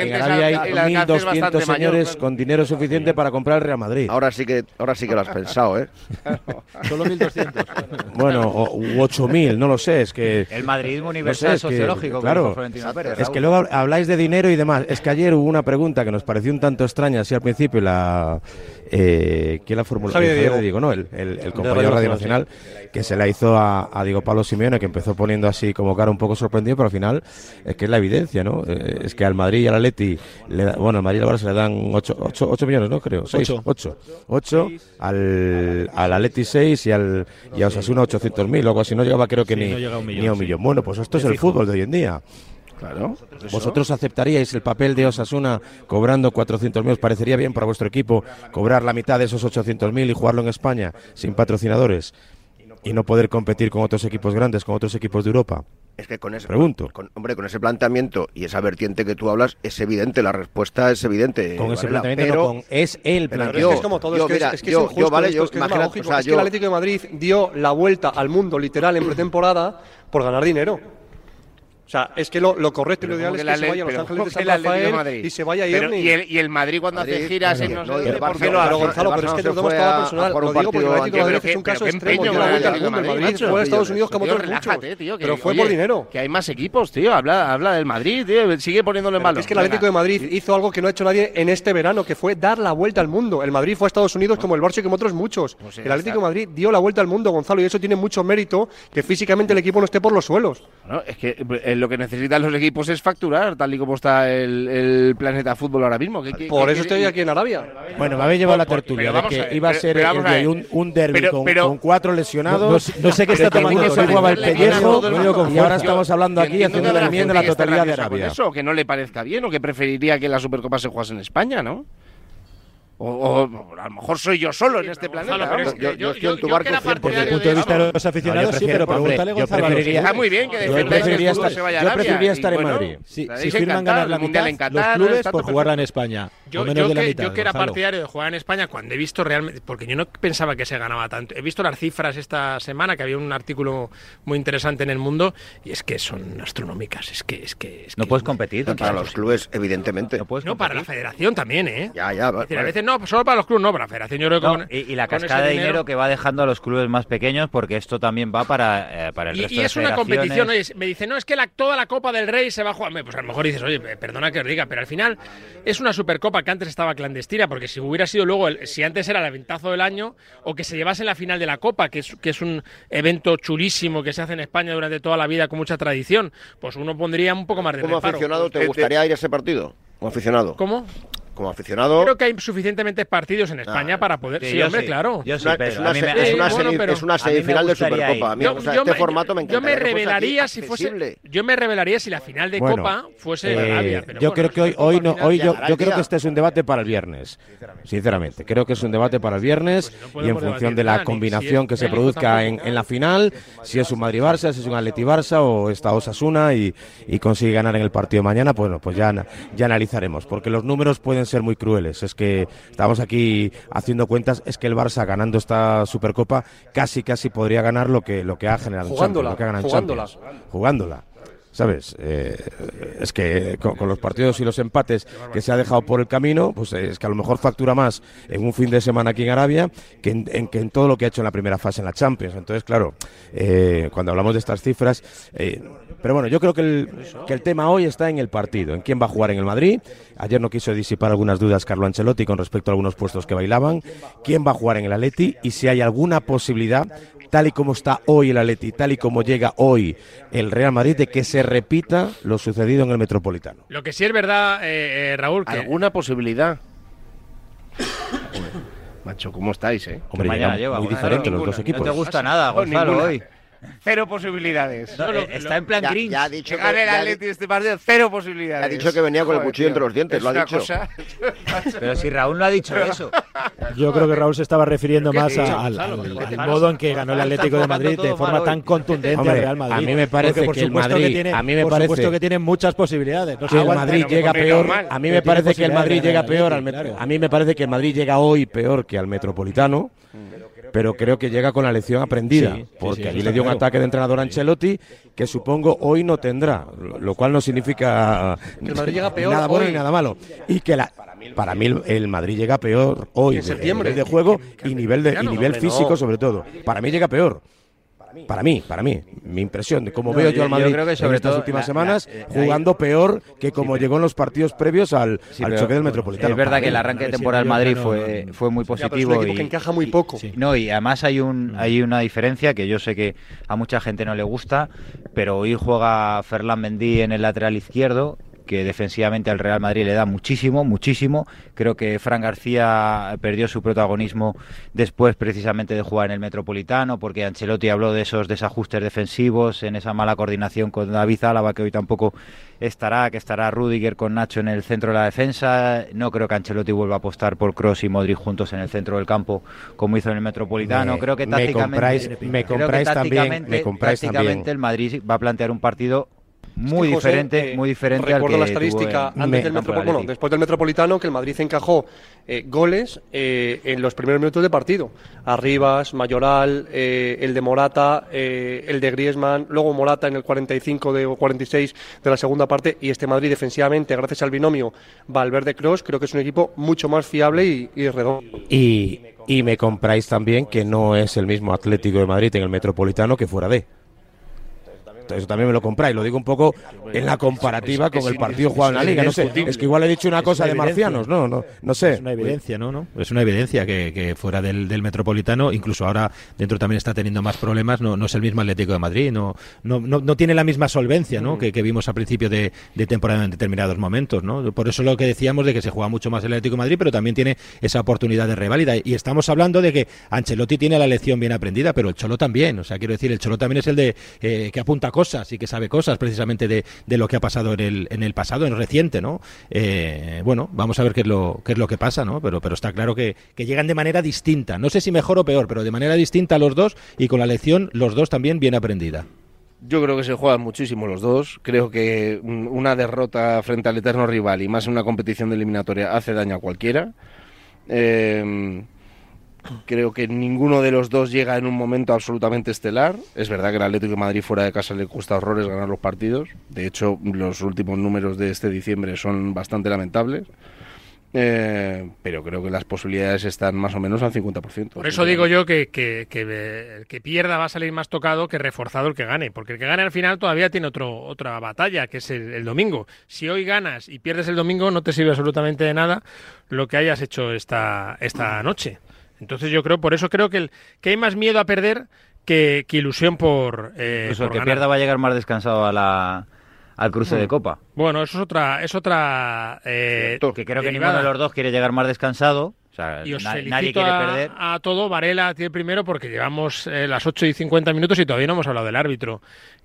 en Arabia hay 1.200 señores con dinero suficiente para comprar el Real Madrid. Ahora sí que, ahora sí que lo has pensado, ¿eh? Solo 1.200. bueno, o, u 8.000, no lo sé. Es que el madridismo universal sociológico. claro. Es que luego habláis de dinero y demás. Es que ayer hubo una pregunta que nos pareció un tanto extraña así al principio la eh, ¿quién la formuló? Javier Diego. no, el, el, compañero de Radio Nacional que se la hizo a, Diego Pablo Simeone que empezó poniendo así como cara un poco sorprendido pero al final es que es la evidencia ¿no? Eh, es que al Madrid y al Atleti le bueno al Madrid y al Barça le dan 8, 8, millones ¿no? creo 6, 8 8, al, al Atleti 6 y al y a Osasuna 800.000 o algo así no llegaba creo que ni, a un millón, bueno pues esto es el fútbol de hoy en día Claro. ¿Vosotros aceptaríais el papel de Osasuna cobrando 400.000? ¿Os parecería bien para vuestro equipo cobrar la mitad de esos 800.000 y jugarlo en España sin patrocinadores y no poder competir con otros equipos grandes, con otros equipos de Europa? Es que con ese, Pregunto. hombre, con ese planteamiento y esa vertiente que tú hablas, es evidente, la respuesta es evidente. Con ese planteamiento, pero, con, es el planteamiento. es como todo, es, que, es, que es vale, yo, es que es, es que el Atlético de Madrid dio la vuelta al mundo literal en pretemporada por ganar dinero. O sea, es que lo, correcto y lo ideal es que, se vaya a Los Ángeles de San Rafael y se vaya a Irne. Y el, y el Madrid cuando hace giras en no sé ¿por qué lo hace? Gonzalo, pero es que no tenemos toda personal. Lo digo porque el Atlético de Madrid es un caso extremo. Dio la vuelta al mundo. El Madrid fue a Estados Unidos como otros muchos. Pero fue por dinero. Que hay más equipos, tío. Habla, habla del Madrid, tío. Sigue poniéndole en valor. Es que el Atlético de Madrid hizo algo que no ha hecho nadie en este verano, que fue dar la vuelta al mundo. El Madrid fue a Estados Unidos como el Barça y como otros muchos. Pues el Atlético de Madrid dio la vuelta al mundo, Gonzalo, y eso tiene mucho mérito que físicamente el equipo no esté por los suelos. Es que eh, lo que necesitan los equipos es facturar, tal y como está el, planeta fútbol ahora mismo. Por eso estoy aquí en Arabia. Bueno, me habéis llevado la tertulia de que iba a ser un, un derby con, cuatro lesionados. No, sé qué está tomando. Se jugaba el pellejo y ahora estamos hablando aquí haciendo la enmienda de la totalidad de Arabia. Eso, que no le parezca bien o que preferiría que la Supercopa se jugase en España, ¿no? O, a lo mejor soy yo solo en este planeta. yo, yo, estoy en tu barco Desde el punto de vista de los aficionados, sí, pero pregúntale Gonzalo. Está muy bien que defendáis que el se vaya a Yo preferiría estar en Madrid. si firman ganar la mitad, los clubes por jugarla en España. Yo, que, yo que era partidario de jugar en España cuando he visto realmente, porque yo no pensaba que se ganaba tanto. He visto las cifras esta semana, que había un artículo muy interesante en el mundo, y es que son astronómicas. Es que. Es que, no puedes competir. Para los clubes, evidentemente. No, para la federación también, ¿eh? Ya, ya. a veces no, solo para los clubes, no, para la federación. Yo creo que y, la cascada de dinero, que va dejando a los clubes más pequeños, porque esto también va para, eh, para el resto y es una competición. me dice, no, es que la, toda la Copa del Rey se va a jugar. Pues a lo mejor dices, oye, perdona que os diga, pero al final es una supercopa que antes estaba clandestina, porque si hubiera sido luego, el, si antes era el aventazo del año, o que se llevase la final de la Copa, que es, que es un evento chulísimo que se hace en España durante toda la vida con mucha tradición, pues uno pondría un poco más de ¿Como aficionado te gustaría ir a ese partido? Como aficionado. ¿Cómo? Como aficionado. Creo que hay suficientemente partidos en ah. España para poder. Sí, hombre, claro. es, una, semifinal de Supercopa. yo, este formato me Yo me revelaría si fuese. Yo me revelaría si la final de Copa fuese eh, Arabia. yo creo que hoy, hoy no, hoy yo, yo creo que este es un debate para el viernes. Sinceramente, creo que es un debate para el viernes pues y en función de la combinación que se produzca en, en la final, si es un Madrid-Barça, si es un Atleti-Barça o está Osasuna y, y consigue ganar en el partido mañana, pues, pues ya, ya analizaremos, porque los números pueden ser muy crueles. Es que estamos aquí haciendo cuentas, es que el Barça ganando esta Supercopa casi casi podría ganar lo que lo que ha generado jugándola, Champions, jugándola. jugándola. ¿Sabes? Eh, es que con, los partidos y los empates que se ha dejado por el camino, pues es que a lo mejor factura más en un fin de semana aquí en Arabia que en, que en todo lo que ha hecho en la primera fase en la Champions. Entonces, claro, eh, cuando hablamos de estas cifras, eh, pero bueno, yo creo que el, que el tema hoy está en el partido, en quién va a jugar en el Madrid. Ayer no quiso disipar algunas dudas Carlo Ancelotti con respecto a algunos puestos que bailaban. ¿Quién va a jugar en el Atleti? Y si hay alguna posibilidad, tal y como está hoy el Atleti, tal y como llega hoy el Real Madrid, de que se repita lo sucedido en el Metropolitano. Lo que sí es verdad, eh, eh, Raúl, que... ¿Alguna posibilidad? Macho, ¿cómo estáis, eh? Hombre, mañana lleva, muy diferente los dos equipos. No te gusta nada, Gonzalo, hoy. Cero posibilidades. Eh, está en plan Grinch. Ya ha dicho que el ya Atleti este partido, cero posibilidades. Ha dicho que venía con el cuchillo entre los dientes, Es lo ha dicho. cosa- Pero si Raúl no ha dicho eso. Yo creo que Raúl se estaba refiriendo más a- al, Gonzalo, al- ¿qué te al modo en que ganó el Atlético de Madrid de forma tan hoy. contundente Hombre, al Real Madrid. a mí me parece Porque por que el Madrid- tiene, a mí me por parece- supuesto que tiene muchas posibilidades. No el. Madrid llega peor. A mí me parece que el Madrid llega peor al. A mí me parece que el Madrid llega hoy peor que al Metropolitano. Pero creo que llega con la lección aprendida, Sí, sí, porque sí, allí le dio un claro. ataque de entrenador a Ancelotti que supongo hoy no tendrá, lo cual no significa Que el Madrid llega peor nada bueno hoy. ni nada malo. Y que la, para mí el- Madrid llega peor hoy, En septiembre. nivel de juego y nivel de y nivel físico sobre todo. Para mí llega peor. Para mí, para mí, mi impresión de cómo No, veo yo- yo al yo Madrid creo que en sobre estas todo últimas la- semanas la- eh, jugando peor que como llegó en los partidos previos al, Sí, al choque del Metropolitano. Es verdad Para que el arranque de temporada del el Madrid fue, fue muy pero es un positivo. equipo que y- encaja muy poco. Sí. No, y además hay un hay una diferencia que yo sé que a mucha gente no le gusta, pero hoy juega Ferland Mendy en el lateral izquierdo, que defensivamente al Real Madrid le da muchísimo, muchísimo. Creo que Fran García perdió su protagonismo después precisamente de jugar en el Metropolitano, porque Ancelotti habló de esos desajustes defensivos, en esa mala coordinación con David Álava, que hoy tampoco estará, que estará Rudiger con Nacho en el centro de la defensa. No creo que Ancelotti vuelva a apostar por Cross y Modric juntos en el centro del campo, como hizo en el Metropolitano. Me- creo que me tácticamente, compráis- me creo que compráis también- me compráis tácticamente también. el Madrid va a plantear un partido muy José, diferente, eh, muy diferente al recuerdo que la tuvo estadística en- antes del campo Metropo- del bueno, después del Metropolitano que el Madrid encajó eh, goles eh, en los primeros minutos de partido. Arribas, Mayoral, eh, el de Morata, eh, el de Griezmann, luego Morata en el 45 de, o 46 de la segunda parte y este Madrid defensivamente, gracias al binomio Valverde-Cross, creo que es un equipo mucho más fiable y, y redondo. Y, y me compráis también que no es el mismo Atlético de Madrid en el Metropolitano que fuera de. Eso también me lo compráis. Lo digo un poco en la comparativa con el partido jugado en la liga. No sé, es que igual he dicho una cosa una de marcianos, no, no, no sé. Es una evidencia, ¿no? ¿no? Es una evidencia que, que fuera del, del Metropolitano, incluso ahora dentro también está teniendo más problemas, no, no es el mismo Atlético de Madrid, no, no, no, no tiene la misma solvencia ¿no? que, que vimos a principio de, de temporada en determinados momentos, ¿no? Por eso lo que decíamos de que se juega mucho más el Atlético de Madrid, pero también tiene esa oportunidad de reválida. Y estamos hablando de que Ancelotti tiene la lección bien aprendida, pero el Cholo también. O sea, quiero decir, el Cholo también es el de eh, que apunta cosas y que sabe cosas precisamente de, de lo que ha pasado en el, en el pasado, en el reciente, ¿no? Eh, bueno, vamos a ver qué es lo, qué es lo que pasa, ¿no? Pero, pero está claro que, que llegan de manera distinta. No sé si mejor o peor, pero de manera distinta los dos y con la lección los dos también bien aprendida. Yo creo que se juegan muchísimo los dos. Creo que mm, una derrota frente al eterno rival y más en una competición de eliminatoria hace daño a cualquiera. Eh, creo que ninguno de los dos llega en un momento absolutamente estelar. Es verdad que el Atlético de Madrid fuera de casa le cuesta horrores ganar los partidos. De hecho, los últimos números de este diciembre son bastante lamentables. Eh, pero creo que las posibilidades están más o menos al 50%. Por eso digo yo que, que, que, eh, el que pierda va a salir más tocado que reforzado el que gane, porque el que gane al final todavía tiene otro, otra batalla, que es el, el domingo. Si hoy ganas y pierdes el domingo, no te sirve absolutamente de nada lo que hayas hecho esta, esta noche. Entonces yo creo, por eso creo que, el, que hay más miedo a perder que, que ilusión por, eh, Incluso el que ganar. pierda va a llegar más descansado a la, al cruce de Copa. Bueno, eso es otra, es otra eh, Que creo que derivada. ninguno de los dos quiere llegar más descansado. O sea, Y os na- felicito nadie quiere a, perder. a todo. Varela tiene primero porque llevamos eh, las 8 y 50 minutos y todavía no hemos hablado del árbitro.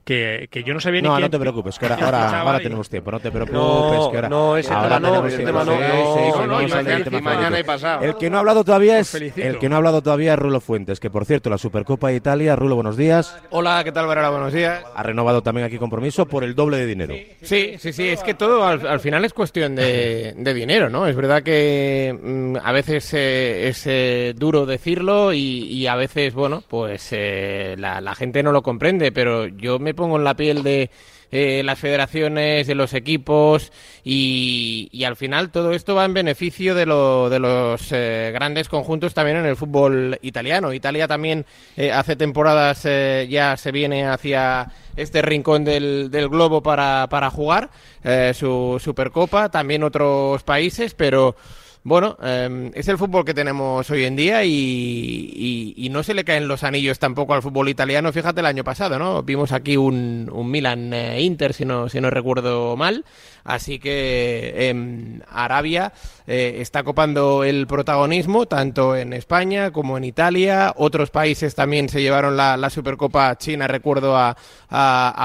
Que, que yo no sabía ni No, quién- no te preocupes, que ahora, ahora, ahora tenemos tiempo, no te preocupes. No, que ahora, no, ese ahora tema no, ese tema no. No, no, no, mañana y pasado. El que no ha hablado todavía es el que no ha hablado todavía es Rulo Fuentes, que por cierto, la Supercopa de Italia, Rulo, buenos días, Hola, ¿qué tal, Varela? Buenos días. ha renovado también aquí compromiso por el doble de dinero. Sí, sí, sí, es que todo al, al final es cuestión de, de dinero, ¿no? Es verdad que mm, a veces eh, es eh, duro decirlo y, y a veces, bueno, pues eh, la, la gente no lo comprende, pero yo me pongo en la piel de eh, las federaciones, de los equipos y, al final todo esto va en beneficio de, lo- de los eh, grandes conjuntos también en el fútbol italiano. Italia también eh, hace temporadas eh, ya se viene hacia este rincón del, del globo para, para jugar su Supercopa, también otros países, pero bueno, em, es el fútbol que tenemos hoy en día y, no se le caen los anillos tampoco al fútbol italiano. Fíjate el año pasado, ¿no? Vimos aquí un, un Milan-Inter, si no, si no recuerdo mal. Así que em, Arabia eh, está copando el protagonismo tanto en España como en Italia. Otros países también se llevaron la, Supercopa China, recuerdo a,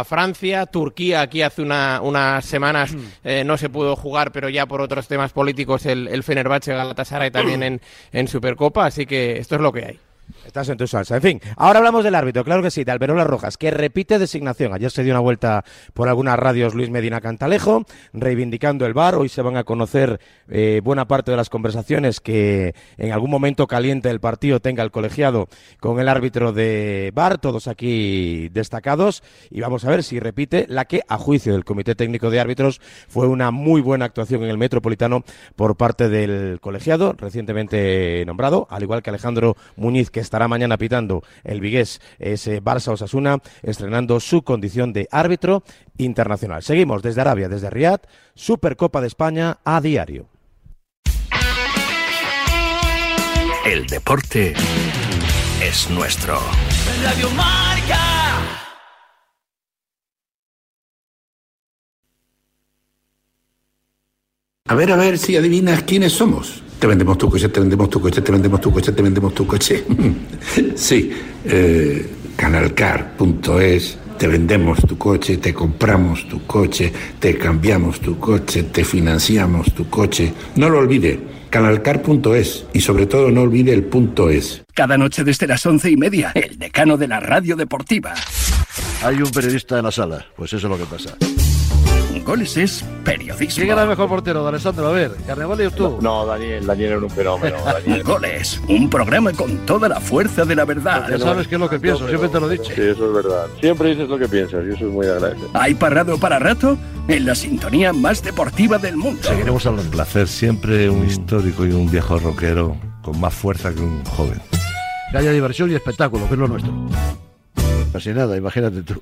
Francia. Turquía aquí hace unas semanas mm. eh, no se pudo jugar, pero ya por otros temas políticos el, el Fenerbahce Galatasaray también en, en Supercopa. Así que esto es lo que hay. Estás en tu salsa. En fin, ahora hablamos del árbitro, claro que sí, de Alberola Rojas, que repite designación. Ayer se dio una vuelta por algunas radios Luis Medina Cantalejo, reivindicando el bar. Hoy se van a conocer eh, buena parte de las conversaciones que en algún momento caliente el partido tenga el colegiado con el árbitro de bar, todos aquí destacados. Y vamos a ver si repite la que, a juicio del Comité Técnico de Árbitros, fue una muy buena actuación en el Metropolitano por parte del colegiado, recientemente nombrado, al igual que Alejandro Muñiz, que estará mañana pitando el Vigués ese Barça Osasuna, estrenando su condición de árbitro internacional. Seguimos desde Arabia, desde Riyadh, Supercopa de España a diario. El deporte es nuestro. Radio Marca. A ver, a ver si adivinas quiénes somos. Te vendemos tu coche, te vendemos tu coche, te vendemos tu coche, te vendemos tu coche. sí, eh, canalcar.es, te vendemos tu coche, te compramos tu coche, te cambiamos tu coche, te financiamos tu coche. No lo olvide, canalcar.es y sobre todo no olvide el punto es. Cada noche desde las once y media, el decano de la radio deportiva. Hay un periodista en la sala, pues eso es lo que pasa. Goles es periodismo. ¿Quién era el mejor portero, Alessandro? A ver, Carnevale o tú. No, Daniel, Daniel era un fenómeno. Daniel. Goles, un programa con toda la fuerza de la verdad. Ya sabes qué es lo que pienso, siempre te lo he dicho. Sí, eso es verdad. Siempre dices lo que piensas y eso es muy agradable. ¿Hay parado para rato? En la sintonía más deportiva del mundo. Seguiremos hablando. Un placer, siempre un histórico y un viejo rockero con más fuerza que un joven. Que haya diversión y espectáculo, que es lo nuestro. Casi nada, imagínate tú.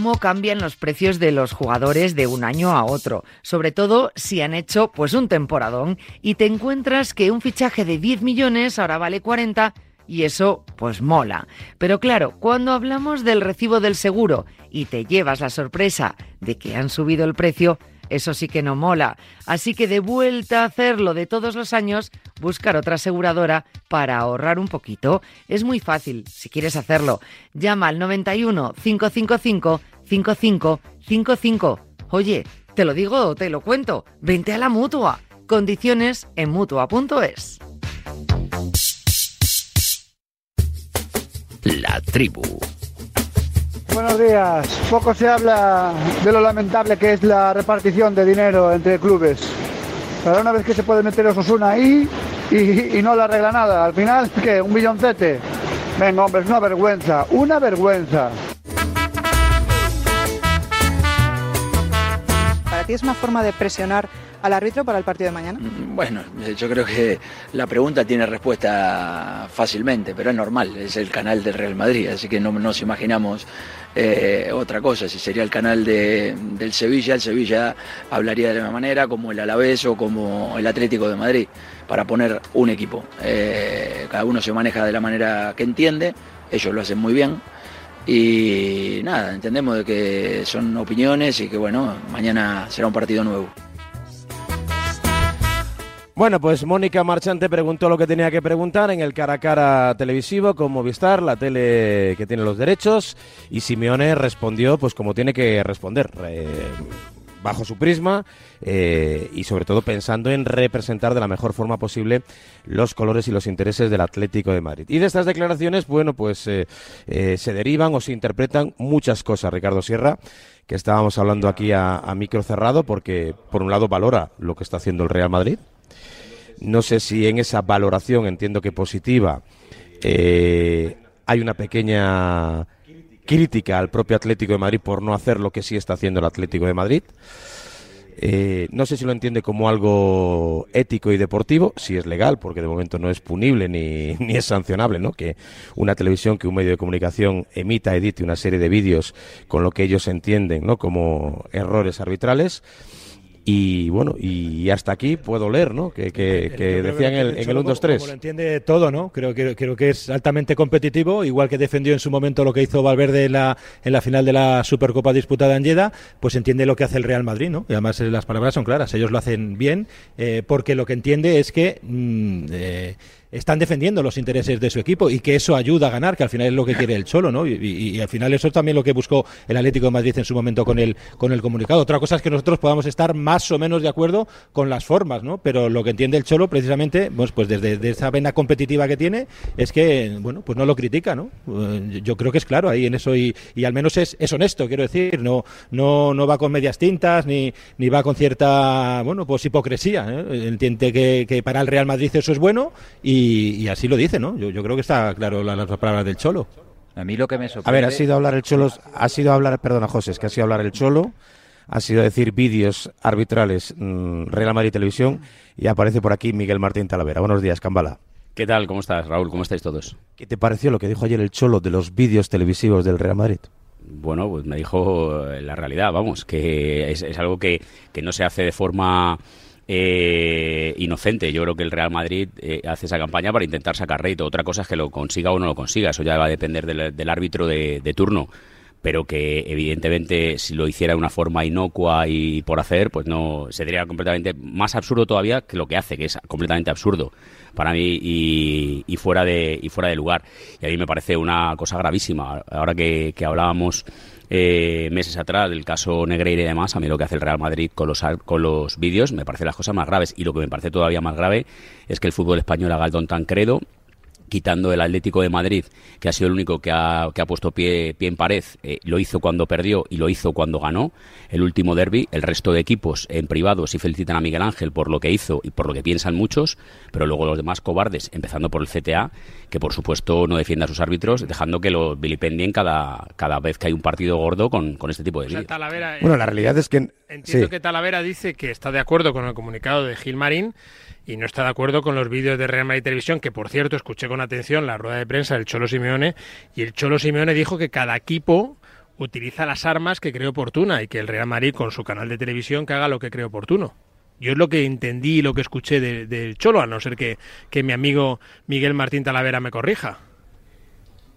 Cómo cambian los precios de los jugadores de un año a otro, sobre todo si han hecho pues un temporadón y te encuentras que un fichaje de 10 millones ahora vale 40 y eso pues mola. Pero claro, cuando hablamos del recibo del seguro y te llevas la sorpresa de que han subido el precio, eso sí que no mola. Así que de vuelta a hacerlo de todos los años, buscar otra aseguradora para ahorrar un poquito. Es muy fácil, si quieres hacerlo. Llama al 91 555 5555. Oye, te lo digo o te lo cuento. Vente a la mutua. Condiciones en mutua.es. La tribu. Buenos días. Poco se habla de lo lamentable que es la repartición de dinero entre clubes. Pero una vez que se puede meter Osasuna ahí y, no le arregla nada, al final, ¿qué? ¿Un milloncete? Venga, hombre, es una vergüenza, una vergüenza. Es una forma de presionar al árbitro para el partido de mañana? Mm, bueno, yo creo que la pregunta tiene respuesta fácilmente, pero es normal, es el canal del Real Madrid, así que no nos imaginamos eh, otra cosa. Si sería el canal de, del Sevilla, el Sevilla hablaría de la misma manera, como el Alavés o como el Atlético de Madrid, para poner un equipo. Eh, cada uno se maneja de la manera que entiende, ellos lo hacen muy bien. Y nada, entendemos de que son opiniones y que bueno, mañana será un partido nuevo. Bueno, pues Mónica Marchante preguntó lo que tenía que preguntar en el cara a cara televisivo con Movistar, la tele que tiene los derechos, y Simeone respondió pues como tiene que responder. Bajo su prisma eh, y sobre todo pensando en representar de la mejor forma posible los colores y los intereses del Atlético de Madrid. Y de estas declaraciones, bueno, pues eh, se derivan o se interpretan muchas cosas, Ricardo Sierra, que estábamos hablando aquí a, a micro cerrado, porque por un lado valora lo que está haciendo el Real Madrid, no sé si en esa valoración, entiendo que positiva, eh, hay una pequeña crítica al propio Atlético de Madrid por no hacer lo que sí está haciendo el Atlético de Madrid. Eh, no sé si lo entiende como algo ético y deportivo, si es legal, porque de momento no es punible ni, ni, es sancionable, ¿no? Que una televisión, que un medio de comunicación emita, edite una serie de vídeos con lo que ellos entienden, ¿no? Como errores arbitrales. Y bueno, y hasta aquí puedo leer, ¿no? Que, que, que decían en el, en el 1, 2, 3. Como lo entiende todo, ¿no? Creo, creo, creo que es altamente competitivo, igual que defendió en su momento lo que hizo Valverde en la, en la final de la Supercopa disputada en Lleda, pues entiende lo que hace el Real Madrid, ¿no? Y además las palabras son claras, ellos lo hacen bien, eh, porque lo que entiende es que. Mm, eh, están defendiendo los intereses de su equipo y que eso ayuda a ganar, que al final es lo que quiere el Cholo, ¿no? Y, al final eso es también lo que buscó el Atlético de Madrid en su momento con el, con el comunicado. Otra cosa es que nosotros podamos estar más o menos de acuerdo con las formas, ¿no? Pero lo que entiende el Cholo precisamente, pues, pues desde de esa vena competitiva que tiene, es que, bueno, pues no lo critica, ¿no? Eh, yo creo que es claro ahí en eso y, y al menos es, es, honesto, quiero decir, no, no, no va con medias tintas ni, ni va con cierta, bueno, pues hipocresía. ¿eh? Entiende que, que para el Real Madrid eso es bueno y, y, así lo dice, ¿no? Yo, yo creo que está claro las, las palabras del Cholo. A mí lo que me sorprende... A ver, ha sido hablar el Cholo, ha sido hablar, perdona José, es que ha sido hablar el Cholo, ha sido decir vídeos arbitrales mmm, Real Madrid Televisión y aparece por aquí Miguel Martín Talavera. Buenos días, Cambala. ¿Qué tal? ¿Cómo estás, Raúl? ¿Cómo estáis todos? ¿Qué te pareció lo que dijo ayer el Cholo de los vídeos televisivos del Real Madrid? Bueno, pues me dijo la realidad, vamos, que es, es algo que, que no se hace de forma eh, inocente. Yo creo que el Real Madrid eh, hace esa campaña para intentar sacar rédito. Otra cosa es que lo consiga o no lo consiga. Eso ya va a depender del, del árbitro de, de, turno. Pero que evidentemente si lo hiciera de una forma inocua y por hacer, pues no sería completamente más absurdo todavía que lo que hace, que es completamente absurdo para mí y, fuera de y fuera de lugar. Y a mí me parece una cosa gravísima. Ahora que, que hablábamos eh, meses atrás del caso Negreira y demás, a mí lo que hace el Real Madrid con los, con los vídeos me parece las cosas más graves. Y lo que me parece todavía más grave es que el fútbol español haga el don tan credo quitando el Atlético de Madrid, que ha sido el único que ha, que ha puesto pie, pie en pared, eh, lo hizo cuando perdió y lo hizo cuando ganó el último derby. El resto de equipos en privado sí felicitan a Miguel Ángel por lo que hizo y por lo que piensan muchos, pero luego los demás cobardes, empezando por el CTA, que por supuesto no defiende a sus árbitros, dejando que lo vilipendien cada, cada vez que hay un partido gordo con, con este tipo de vídeos. O sea, Talavera, bueno, la realidad es que... Entiendo sí. que Talavera dice que está de acuerdo con el comunicado de Gil Marín y no está de acuerdo con los vídeos de Real Madrid Televisión, que por cierto escuché con atención la rueda de prensa del Cholo Simeone, y el Cholo Simeone dijo que cada equipo utiliza las armas que cree oportuna y que el Real Madrid con su canal de televisión que haga lo que cree oportuno. Yo es lo que entendí y lo que escuché del de Cholo, a no ser que, que mi amigo Miguel Martín Talavera me corrija.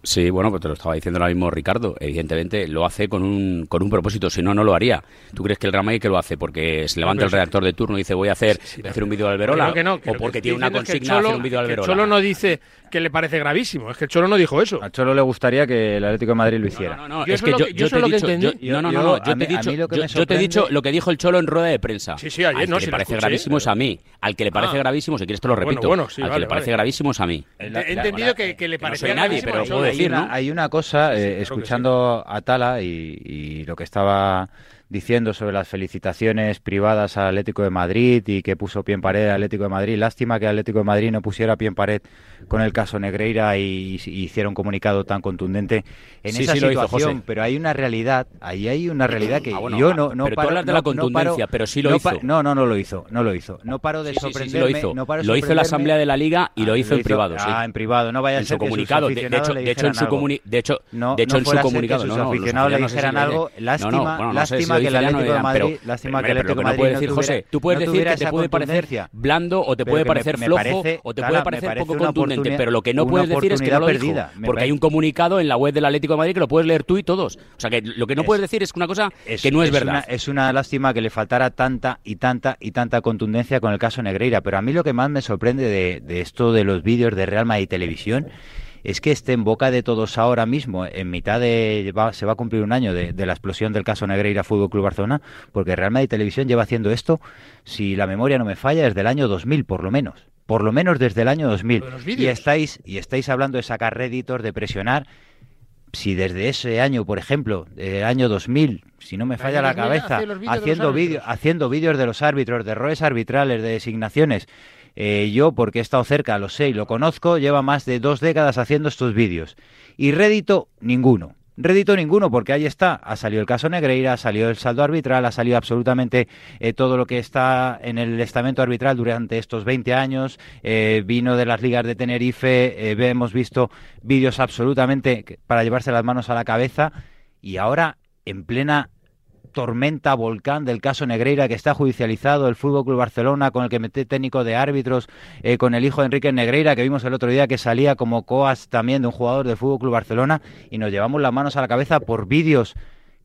Sí, bueno, pues te lo estaba diciendo ahora mismo Ricardo. Evidentemente lo hace con un, con un propósito, si no, no lo haría. ¿Tú crees que el Real Madrid que lo hace? ¿Porque se levanta No, el sí. redactor de turno y dice voy a hacer, Sí, sí, voy a hacer un vídeo de Alberola? Creo que no, que ¿O porque tiene una consigna de hacer un vídeo de que el? Cholo no dice que le parece gravísimo, es que el Cholo no dijo eso. Al Cholo le gustaría que el Atlético de Madrid lo hiciera. No, no, Yo es eso que es yo, te es he que dicho, yo- no, no, no, no, te mí- he dicho, mí lo que yo, te he dicho lo que dijo el Cholo en rueda de prensa. Sí, sí, ayer, Al no, que si le parece escuché, gravísimo es a mí. Al que le parece Ah. gravísimo, si quieres te lo repito. Al que le parece gravísimo es a mí. He entendido que, le no parecía soy nadie, gravísimo pero decir, hay, una, ¿no? hay una cosa, eh, escuchando a Tala y, y lo que estaba diciendo sobre las felicitaciones privadas al Atlético de Madrid y que puso pie en pared al Atlético de Madrid. Lástima que el Atlético de Madrid no pusiera pie en pared con el caso Negreira y, y hiciera un comunicado tan contundente en esa situación. pero hay una realidad, ahí hay una realidad que Ah, bueno, yo ah, no, no pero tú paro, hablas de no- la no contundencia, paro- pero sí lo no hizo. pa- no, no, no lo hizo, no lo hizo. No paro de Sí, sí, sí, sí, sorprenderme. lo hizo. no paro de Lo hizo la Asamblea de la Liga y lo Ah, hizo en privado, sí. Ah, en privado, no vaya a en ser su que sus comunicado. De, hecho, de hecho, en su algo. comuni- de hecho, No, de hecho en su comunicado, sus no, le dijeran lo algo. Lástima, lástima lo que el no de Madrid, pero- lástima pero- que el Atlético que no decir José, tú puedes no decir que te puede parecer blando o te puede que me- parecer me flojo parece- o te puede parecer parece poco contundente, pero lo que no puedes decir es que no lo dijo, perdida. Porque hay un comunicado en la web del Atlético de Madrid que lo puedes leer tú y todos. O sea, que lo que no puedes decir es una cosa que no es, verdad. es una lástima que le faltara tanta y tanta y tanta contundencia con el caso Negreira. Pero a mí lo que más me sorprende de, de esto de los vídeos de Real Madrid Televisión es que esté en boca de todos ahora mismo, en mitad de... va- se va a cumplir un año de, de la explosión del caso Negreira Fútbol Club Barcelona, porque Real Madrid Televisión lleva haciendo esto, si la memoria no me falla, desde el año 2000 por lo menos. Por lo menos desde el año 2000. los Y estáis, y estáis hablando de sacar réditos, de presionar si desde ese año, por ejemplo, el año 2000, si no me falla la año 2000 cabeza, haciendo vídeos haciendo vídeos de los árbitros, de errores arbitrales, de designaciones, eh, yo, porque he estado cerca, lo sé y lo conozco, lleva más de dos décadas haciendo estos vídeos. Y rédito, ninguno. Rédito ninguno, porque ahí está. Ha salido el caso Negreira, ha salido el saldo arbitral, ha salido absolutamente eh, todo lo que está en el estamento arbitral durante estos 20 años. Eh, vino de las ligas de Tenerife, hemos visto vídeos absolutamente para llevarse las manos a la cabeza. Y ahora, en plena tormenta, volcán del caso Negreira que está judicializado, el Fútbol Club Barcelona con el que mete técnico de árbitros, eh, con el hijo de Enrique Negreira que vimos el otro día que salía como coas también de un jugador del Fútbol Club Barcelona y nos llevamos las manos a la cabeza por vídeos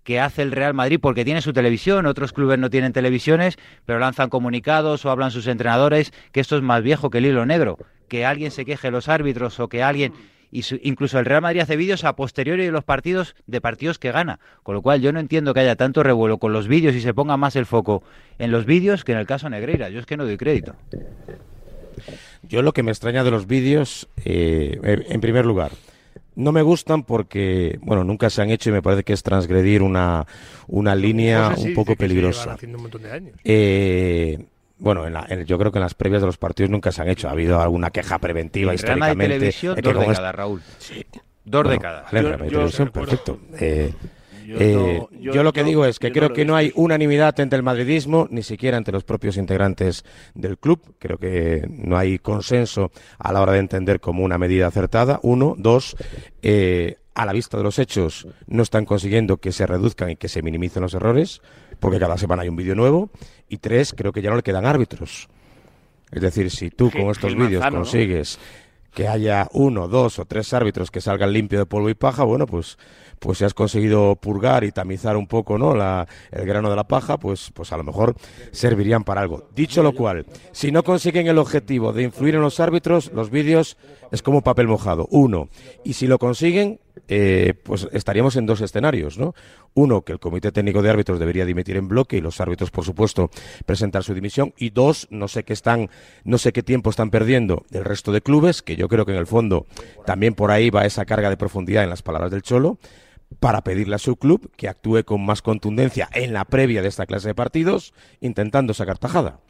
que hace el Real Madrid porque tiene su televisión, otros clubes no tienen televisiones, pero lanzan comunicados o hablan sus entrenadores que esto es más viejo que el hilo negro, que alguien se queje los árbitros o que alguien y su- incluso el Real Madrid hace vídeos a posteriori de los partidos de partidos que gana, con lo cual yo no entiendo que haya tanto revuelo con los vídeos y se ponga más el foco en los vídeos que en el caso Negreira. Yo es que no doy crédito. Yo lo que me extraña de los vídeos, eh, en primer lugar, no me gustan porque, bueno, nunca se han hecho y me parece que es transgredir una, una línea un poco dice que se llevan peligrosa. haciendo un montón de años. Eh, bueno, en la- en- yo creo que en las previas de los partidos nunca se han hecho. Ha habido alguna queja preventiva En Real Madrid históricamente. Televisión, que dos décadas, Raúl. Dos Bueno, décadas. vale, Yo- Real Madrid yo Televisión, estoy de perfecto. Eh, Yo eh, no- yo, yo- lo que digo es que creo no que no hay unanimidad entre el madridismo, ni siquiera entre los propios integrantes del club. Creo que no hay consenso a la hora de entender como una medida acertada. Uno, dos, eh, a la vista de los hechos, no están consiguiendo que se reduzcan y que se minimicen los errores, porque cada semana hay un vídeo nuevo. Y tres, creo que ya no le quedan árbitros. Es decir, si tú Gil- con estos vídeos consigues que haya uno, dos o tres árbitros que salgan limpio de polvo y paja, bueno, pues, pues si has conseguido purgar y tamizar un poco, ¿no? La, el grano de la paja, pues, pues a lo mejor servirían para algo. Dicho lo cual, si no consiguen el objetivo de influir en los árbitros, los vídeos es como papel mojado. Uno. Y si lo consiguen, eh, pues estaríamos en dos escenarios, ¿no? Uno, que el Comité Técnico de Árbitros debería dimitir en bloque y los árbitros, por supuesto, presentar su dimisión. Y dos, no sé qué están, no sé qué tiempo están perdiendo el resto de clubes, que yo creo que en el fondo también por ahí va esa carga de profundidad en las palabras del Cholo, para pedirle a su club que actúe con más contundencia en la previa de esta clase de partidos, intentando sacar tajada.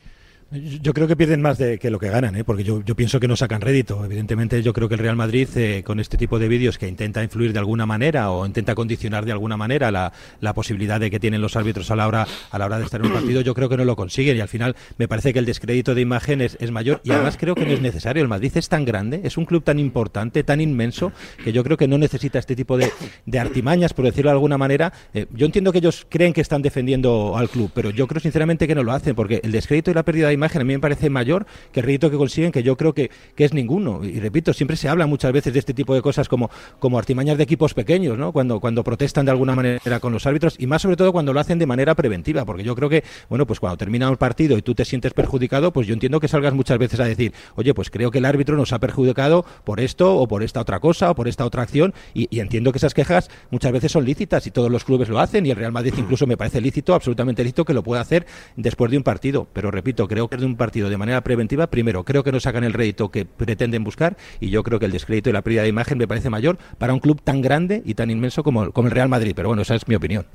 Yo creo que pierden más de que lo que ganan, ¿eh? porque yo, pienso que no sacan rédito. Evidentemente, yo creo que el Real Madrid, eh, con este tipo de vídeos que intenta influir de alguna manera o intenta condicionar de alguna manera la, la posibilidad de que tienen los árbitros a la hora a la hora de estar en un partido, yo creo que no lo consiguen y al final me parece que el descrédito de imagen es, es mayor y además creo que no es necesario. El Madrid es tan grande, es un club tan importante, tan inmenso, que yo creo que no necesita este tipo de, de artimañas, por decirlo de alguna manera. Eh, yo entiendo que ellos creen que están defendiendo al club, pero yo creo sinceramente que no lo hacen, porque el descrédito y la pérdida de imagen a mí me parece mayor que el rédito que consiguen, que yo creo que, que es ninguno. Y repito, siempre se habla muchas veces de este tipo de cosas como, como artimañas de equipos pequeños, ¿no? Cuando, cuando protestan de alguna manera con los árbitros y más sobre todo cuando lo hacen de manera preventiva, porque yo creo que, bueno, pues cuando termina el partido y tú te sientes perjudicado, pues yo entiendo que salgas muchas veces a decir, oye, pues creo que el árbitro nos ha perjudicado por esto o por esta otra cosa o por esta otra acción y, y entiendo que esas quejas muchas veces son lícitas y todos los clubes lo hacen y el Real Madrid incluso me parece lícito, absolutamente lícito que lo pueda hacer después de un partido, pero repito, creo de un partido de manera preventiva, primero, creo que no sacan el rédito que pretenden buscar y yo creo que el descrédito y la pérdida de imagen me parece mayor para un club tan grande y tan inmenso como, como el Real Madrid, pero bueno, esa es mi opinión.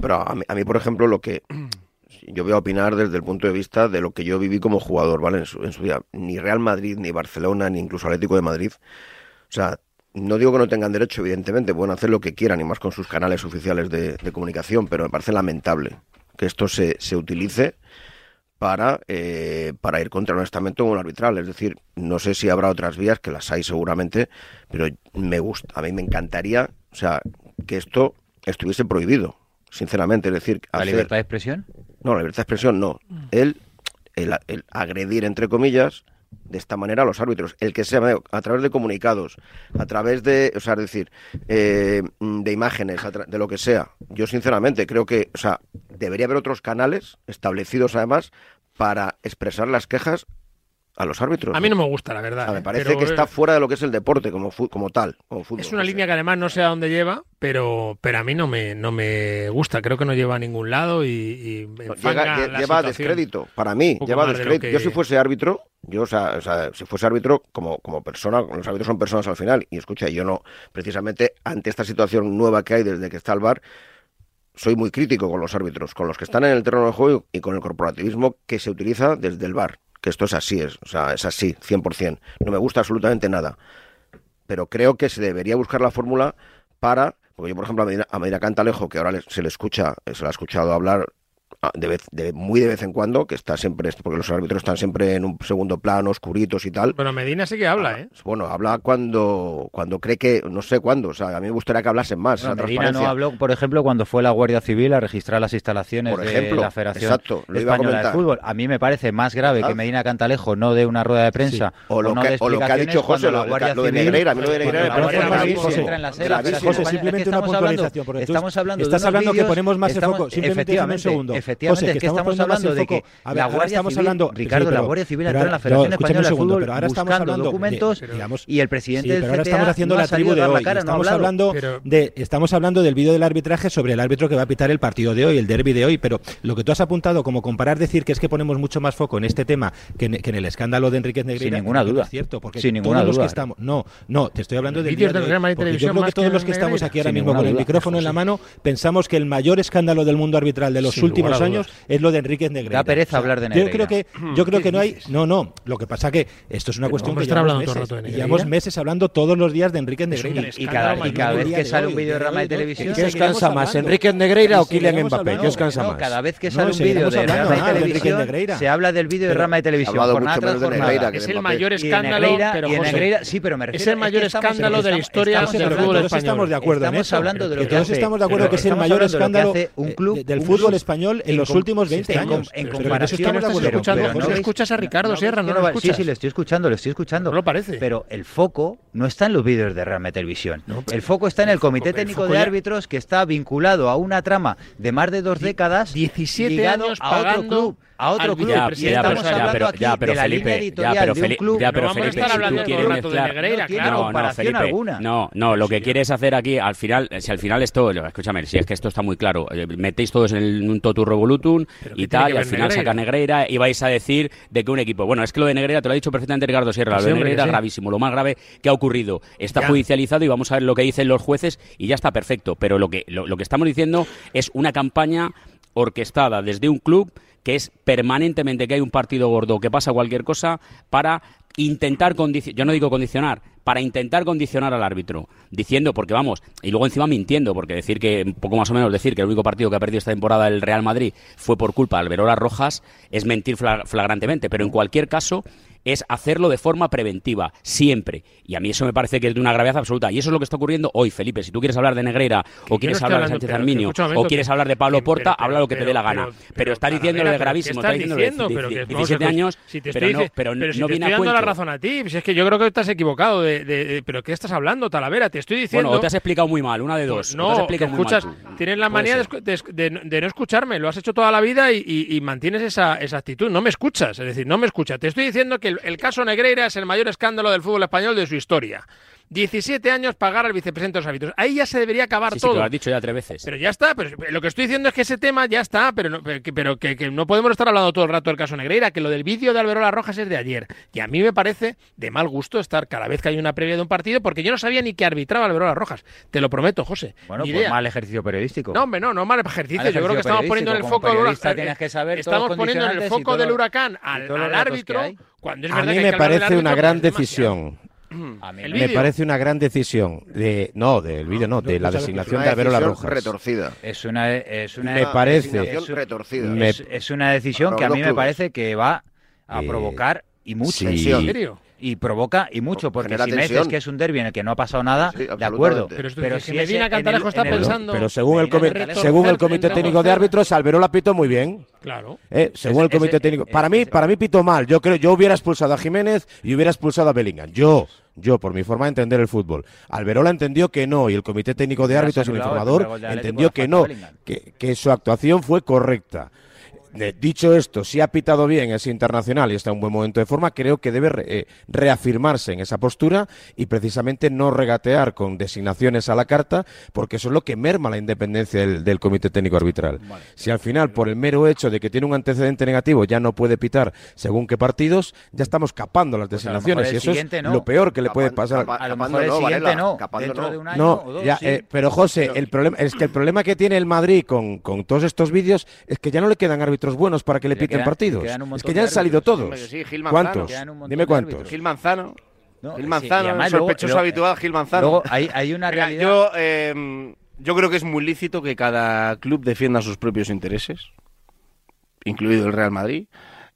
Pero a mí, a mí, por ejemplo, lo que yo voy a opinar desde el punto de vista de lo que yo viví como jugador, ¿vale? En su, en su día. Ni Real Madrid, ni Barcelona, ni incluso Atlético de Madrid. O sea, no digo que no tengan derecho, evidentemente, pueden hacer lo que quieran y más con sus canales oficiales de, de comunicación, pero me parece lamentable que esto se, se utilice para, eh, para ir contra un estamento como el arbitral. Es decir, no sé si habrá otras vías, que las hay seguramente, pero me gusta, a mí me encantaría, o sea, que esto estuviese prohibido, sinceramente. Es decir, ¿La hacer- libertad de expresión? No, la libertad de expresión no. El, el, el agredir, entre comillas, de esta manera a los árbitros. El que sea a través de comunicados, a través de, o sea, decir, eh, de imágenes, de lo que sea. Yo sinceramente creo que, o sea, debería haber otros canales establecidos además para expresar las quejas a los árbitros. A mí no me gusta, la verdad. O sea, me ¿eh? parece Pero, que está fuera de lo que es el deporte como, como tal, como fútbol. Es una línea que además no sé a dónde lleva, pero, pero a mí no me, no me gusta. Creo que no lleva a ningún lado y, y Llega- la lleva descrédito, para mí, lleva de descrédito. que- Yo si fuese árbitro, yo, o sea, o sea, si fuese árbitro como, como persona, los árbitros son personas al final, y escucha, yo no, precisamente ante esta situación nueva que hay desde que está el VAR, soy muy crítico con los árbitros, con los que están en el terreno de juego y con el corporativismo que se utiliza desde el VAR, esto es así, es, o sea, es así, 100%. No me gusta absolutamente nada. Pero creo que se debería buscar la fórmula para, porque yo, por ejemplo, a Medina, a Medina Cantalejo, que ahora se le escucha, se le ha escuchado hablar de vez, de, muy de vez en cuando, que está siempre, porque los árbitros están siempre en un segundo plano, oscuritos y tal. Bueno, Medina sí que habla, ¿eh? Bueno, habla cuando, cuando cree que, no sé cuándo, o sea, a mí me gustaría que hablasen más. Bueno, Medina no habló, por ejemplo, cuando fue la Guardia Civil a registrar las instalaciones Por de ejemplo, la Federación exacto, lo iba a Española de comentar. Fútbol. A mí me parece más grave que Medina Cantalejo no dé una rueda de prensa Sí. O lo no que- o lo que ha explicaciones dicho José, cuando lo la de- Guardia lo de Civil- Negreira, a mí lo de Negreira me parece José, simplemente una estamos hablando- puntualización, estamos hablando de estás hablando que ponemos más el foco. Simplemente un segundo. Efectivamente, José, es que estamos el hablando de que. A ver, la Guardia estamos Civil, hablando, Ricardo, sí, la pero- Guardia Civil pero entró en la Federación no, Española de segundo, Fútbol pero ahora estamos buscando hablando de- documentos digamos, y el presidente Sí, del pero ahora CTA estamos haciendo no la tribu de hoy. cara, no estamos hablado. hablando Pero- de estamos hablando del vídeo del arbitraje sobre el árbitro que va a pitar el partido de hoy, el derby de hoy, pero lo que tú has apuntado como comparar decir que es que ponemos mucho más foco en este tema que en, que en el escándalo de Enriquez Negreira, Sin ninguna no duda. es cierto, porque Sin ninguna todos los duda. que estamos, no, no, te estoy hablando del Vídeos día del de hoy, yo creo que todos los que estamos aquí ahora mismo con el micrófono en la mano pensamos que el mayor escándalo del mundo arbitral de los últimos lugar a años es lo de Enriquez Negreira. Da pereza hablar de Yo creo Negreira. que yo creo que no hay, no, no, lo que pasa que esto es una cuestión que llevamos hablando todo el meses, rato de y Negreira. llevamos meses hablando todos los días de Enriquez Negreira. Y cada, y cada vez que sale un vídeo de Rama de televisión, ¿Qué os cansa más, Enrique Negreira o Kylian Mbappé? ¿Qué os cansa más? cada vez que sale un vídeo de Rama de televisión, Negreira. se habla del vídeo de Rama de televisión. Negreira Es el mayor Y escándalo, Negreira- pero y Negreira- sí, pero me refiero es el mayor escándalo de la historia del fútbol español. estamos de acuerdo en Estamos eso. hablando de lo Que que todos hace- estamos de acuerdo que es el mayor escándalo del fútbol español en los últimos sí, 20 en años. en Pero comparación estás acuerdo. escuchando, pero no no escuchas a Ricardo no, Sierra, no lo escuchas. Sí, sí, le estoy escuchando, le estoy escuchando. No lo parece. Pero el foco no está en los vídeos de Real Madrid Televisión. el foco está en el Comité Técnico de Árbitros que está vinculado a una trama de más de dos décadas 17 ligado años a otro club, a otro club. Ya, pero, ya, ya, Felipe, ya, pero, Felipe, club. ya, pero Felipe, si tú quieres mezclar... Negreira, no claro. No, no, comparación Felipe, alguna. no, no, lo que quieres hacer aquí, al final, si al final esto, escúchame, si es que esto está muy claro, eh, metéis todos en un totu revolutum ¿Pero y tal, y al final Negreira? saca Negreira y vais a decir de que un equipo, bueno, es que lo de Negreira te lo ha dicho perfectamente Ricardo Sierra, lo de Negreira es gravísimo, lo más grave que ha ocurrido, está judicializado y vamos a ver lo que dicen los jueces y ya está perfecto, pero lo que, lo que estamos diciendo es una campaña orquestada desde un club que es permanentemente que hay un partido gordo, que pasa cualquier cosa, para intentar condicionar, yo no digo condicionar, para intentar condicionar al árbitro, diciendo, porque vamos, y luego encima mintiendo, porque decir que, poco más o menos decir que el único partido que ha perdido esta temporada el Real Madrid fue por culpa de Alberola Rojas, es mentir fla- flagrantemente, pero en cualquier caso es hacerlo de forma preventiva, siempre. Y a mí eso me parece que es de una gravedad absoluta. Y eso es lo que está ocurriendo hoy, Felipe. Si tú quieres hablar de Negreira, o quieres hablar de Sánchez Arminio, o quieres hablar de Pablo Porta, habla lo que te dé la gana. pero- está diciendo lo de gravísimo, ¿qué está diciendo de diciendo? Pero que- 17 vamos a ver, años, pero no, viene a dando la cuento. razón a ti, si es que yo creo que estás equivocado de, pero ¿qué estás hablando, Talavera? Te estoy diciendo Bueno, o te has explicado muy mal, una de dos. No, escuchas, tienes la manía de, no- escucharme, lo has hecho toda la vida y, mantienes esa, esa actitud. No me escuchas, es decir, no me escuchas. Te estoy diciendo que el, caso Negreira es el mayor escándalo del fútbol español de su historia. 17 años pagar al vicepresidente de los árbitros. Ahí ya se debería acabar Sí, sí, todo. que lo has dicho ya tres veces. Pero ya está, pero lo que estoy diciendo es que ese tema ya está, pero, no, pero, que, pero que- que no podemos estar hablando todo el rato del caso Negreira, que lo del vídeo de Alberola Rojas es de ayer. Y a mí me parece de mal gusto estar cada vez que hay una previa de un partido, porque yo no sabía ni que arbitraba Alberola Rojas. Te lo prometo, José. Bueno, pues idea. mal ejercicio periodístico. No, hombre, no, no mal ejercicio. Mal Yo creo que estamos poniendo en el foco del que saber Estamos poniendo en el foco del huracán al, al árbitro, cuando es A mí me que parece una gran pero es demasiado. A mí Me parece una gran decisión de no del vídeo no de la designación de Alberola Rojas. retorcida. Es una, es una Me parece- designación retorcida. Me- es, es una decisión que a mí me parece que va a Eh, provocar y mucho. sí. ¿En serio? Y provoca y mucho, porque genera si me dices que es un derbi en el que no ha pasado nada, Sí, de acuerdo. Pero esto- pero que si es en Cantalejo el- está el- pensando- Pero según el, Medina comi- Cantalejo- según el comité técnico de árbitros, Alberola pitó muy bien. Claro. Eh, según el comité ese- técnico. ese- Para mí, para mí pitó mal. Yo creo, yo hubiera expulsado a Jiménez y hubiera expulsado a Bellingham. Yo, yo, por mi forma de entender el fútbol. Alberola entendió que no y el comité técnico de árbitros y el informador entendió que no, que, que su actuación fue correcta. Dicho esto, si ha pitado bien ese internacional y está en un buen momento de forma, creo que debe re- eh, reafirmarse en esa postura y precisamente no regatear con designaciones a la carta, porque eso es lo que merma la independencia del, del comité técnico arbitral. Si al final, por el mero hecho de que tiene un antecedente negativo, ya no puede pitar según qué partidos, ya estamos capando las Pues a lo designaciones. mejor el y eso es no. lo peor que le puede pasar. capa- A lo mejor el no, siguiente Varela, no, dentro no. de un año No, o dos, ya, sí. eh, pero José, el problema es que el problema que tiene el Madrid con, con todos estos vídeos es que ya no le quedan árbitros buenos para que le Le piten quedan- partidos. Es que ya han salido árbitros. todos. Sí, Gil Manzano. ¿Cuántos? Dime cuántos. árbitros. Gil Manzano. No, Gil Manzano, además el sospechoso luego- habitual, Gil Manzano. Luego hay, hay una realidad. yo, eh, yo creo que es muy lícito que cada club defienda sus propios intereses, incluido el Real Madrid.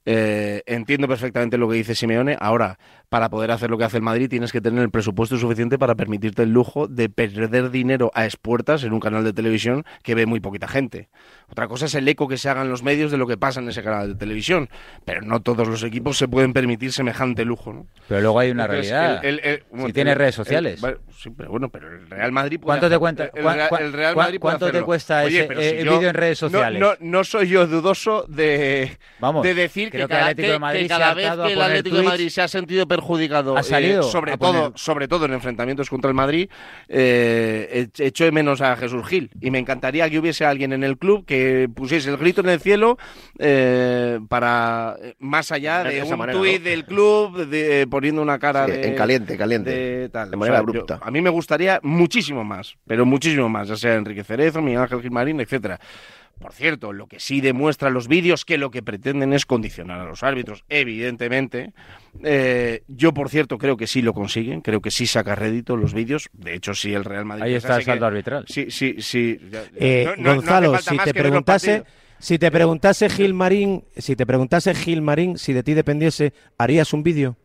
Eh, entiendo perfectamente lo que dice Simeone. Ahora, para poder hacer lo que hace el Madrid, tienes que tener el presupuesto suficiente para permitirte el lujo de perder dinero a expuertas en un canal de televisión que ve muy poquita gente. Otra cosa es el eco que se hagan los medios de lo que pasa en ese canal de televisión, pero no todos los equipos se pueden permitir semejante lujo. ¿no? Pero luego hay una Entonces, realidad. el- el- el- si tienes redes sociales. vale, sí, pero bueno, pero el Real Madrid puede ¿Cuánto te cuenta- el, Real- Madrid puede cuánto te cuesta Oye, ese, eh, si vídeo en redes sociales? No, no soy yo dudoso de, Vamos, de decir creo que que el cada, Atlético que- de Madrid que cada vez que el Atlético de Madrid se ha sentido perjudicado, ha eh, salido sobre todo, sobre todo en enfrentamientos contra el Madrid, eh, ech- echo de menos a Jesús Gil y me encantaría que hubiese alguien en el club que pusiese el grito en el cielo eh, para eh, más allá De un manera, tuit ¿no? del club de- poniendo una cara Sí, de, en caliente, caliente. de tal. De manera abrupta. a mí me gustaría muchísimo más, pero muchísimo más, ya sea Enrique Cerezo, Miguel Ángel Gilmarín, etcétera. Por cierto, lo que sí demuestra los vídeos que lo que pretenden es condicionar a los árbitros, evidentemente. Eh, yo, por cierto, creo que sí lo consiguen, creo que sí saca rédito los vídeos. De hecho, sí el Real Madrid. Ahí está el saldo que- arbitral. Sí, sí, sí. Eh, no- no- Gonzalo, si te preguntase, si te preguntase Gil Marín, si te preguntase Gil Marín, si de ti dependiese, ¿harías un vídeo?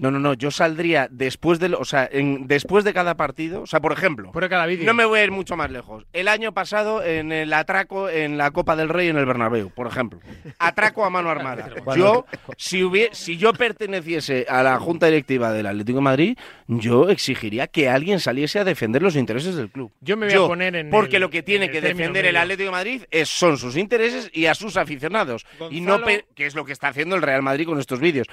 No, no, no, yo saldría después de, o sea, en- después de cada partido, o sea, por ejemplo, Por cada vídeo. no me voy a ir mucho más lejos. El año pasado en el atraco en la Copa del Rey en el Bernabéu, por ejemplo, atraco a mano armada. Yo, si hubie- si yo perteneciese a la junta directiva del Atlético de Madrid, yo exigiría que alguien saliese a defender los intereses del club. Yo me voy a poner en porque el- lo que tiene que defender el. Atlético de Madrid es, son sus intereses y a sus aficionados y no que es lo que está haciendo el Real Madrid con estos vídeos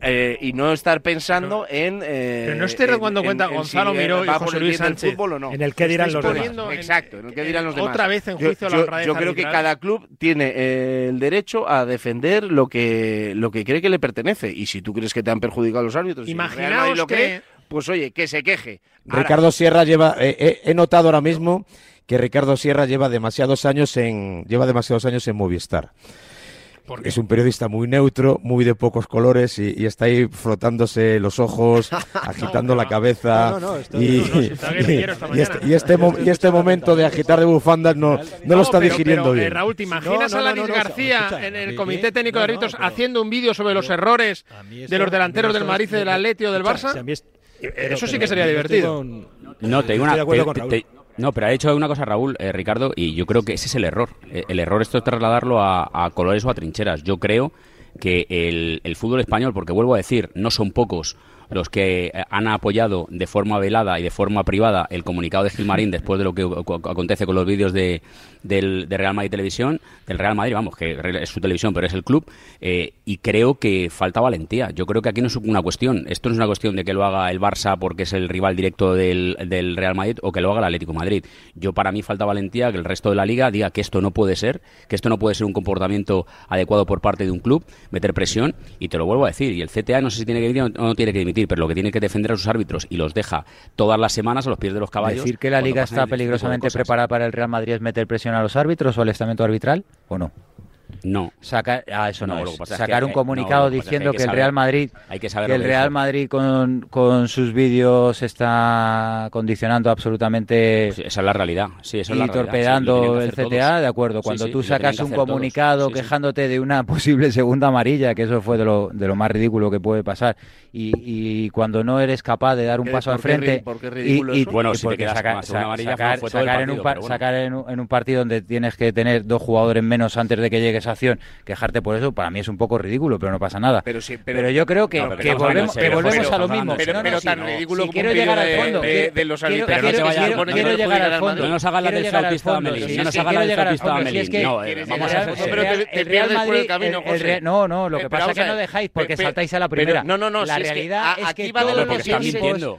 Eh, y no estar pensando en eh, Pero no estoy dando en- cuenta en Gonzalo si, Miró y va José Luis Sánchez. fútbol o no. En el qué dirán los demás. en- Exacto, en el que dirán los otra demás. vez en Yo- juicio la yo, honradez yo creo que cada club tiene eh, el derecho a defender lo que lo que cree que le pertenece y si tú crees que te han perjudicado los árbitros Imaginaos lo que- cree, pues oye, que se queje. Ahora, Ricardo Sierra lleva, eh, eh, he notado ahora mismo que Ricardo Sierra lleva demasiados años en, lleva demasiados años en Movistar. Es un periodista muy neutro, muy de pocos colores y, y está ahí frotándose los ojos, agitando la cabeza. Y, este, momento de agitar de bufandas no, no lo está pero- digiriendo pero, eh, bien. Raúl, ¿te imaginas No, a no, García escucha, en el. Comité Técnico de Árbitros haciendo un vídeo sobre los errores de los delanteros del Madrid, del Atlético o del Barça? Eso sí que sería divertido. No, te digo una. No, pero ha dicho una cosa Raúl, eh, Ricardo, y yo creo que ese es el error. Eh, El error esto es trasladarlo a, colores o a trincheras. Yo creo que el fútbol español, porque vuelvo a decir, no son pocos los que eh, han apoyado de forma velada y de forma privada el comunicado de Gilmarín después de lo que acontece con los vídeos de, del, de Real Madrid Televisión, del Real Madrid, vamos, que es su televisión, pero es el club, eh, y creo que falta valentía. Yo creo que aquí no es una cuestión, esto no es una cuestión de que lo haga el Barça porque es el rival directo del, del Real Madrid o que lo haga el Atlético Madrid. Yo para mí falta valentía que el resto de la liga diga que esto no puede ser, que esto no puede ser un comportamiento adecuado por parte de un club, meter presión, y te lo vuelvo a decir, y el CTA no sé si tiene que dimitir o no tiene que dimitir, pero lo que tiene que defender a sus árbitros y los deja todas las semanas a los pies de los caballos. Decir que la liga está peligrosamente preparada para el Real Madrid es meter presión a los árbitros o al estamento arbitral o no? No. Sacar, ah, eso no, Sacar un comunicado diciendo que, el Real Madrid, que, el Real Madrid con, con, sus vídeos está condicionando absolutamente. esa es la realidad. Sí, y torpedando el CTA, de acuerdo. Cuando tú sacas un comunicado quejándote de una posible segunda amarilla, que eso fue de lo, de lo más ridículo que puede pasar, y, y cuando no eres capaz de dar un paso al frente. y, bueno, sacar, sacar, en, un, sacar en un partido donde tienes que tener dos jugadores menos antes de que llegues acción, quejarte por eso, para mí es un poco ridículo, pero no pasa nada. Pero, pero, yo creo que, volvemos, a lo mismo. Pero, tan ridículo si quiero llegar al fondo de, los arbitrajes. Quiero llegar al fondo. No nos hagas la del Amelín. No nos la del Amelín. No, vamos a Pero te pierdes por el camino, No, no, lo que pasa es que no dejáis porque saltáis a la primera. No, no, no. Realidad es que va de lo que piense.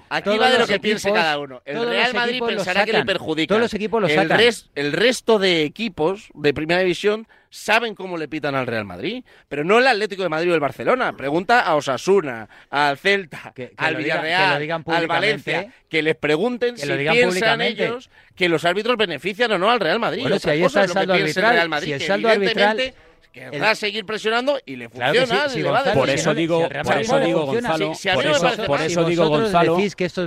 Aquí va de lo que piense cada uno. El Real Madrid pensará que le perjudica. Todos los equipos lo sacan. El resto de equipos de primera división saben cómo le pitan al Real Madrid, pero no el Atlético de Madrid o el Barcelona. Pregunta a Osasuna, al Celta, al Villarreal, al Valencia, que les pregunten si piensan ellos que los árbitros benefician o no al Real Madrid. Bueno, si ahí está el saldo arbitral, si el saldo arbitral querrá a seguir presionando y le funciona. por eso digo, por eso digo Gonzalo, por eso digo Gonzalo,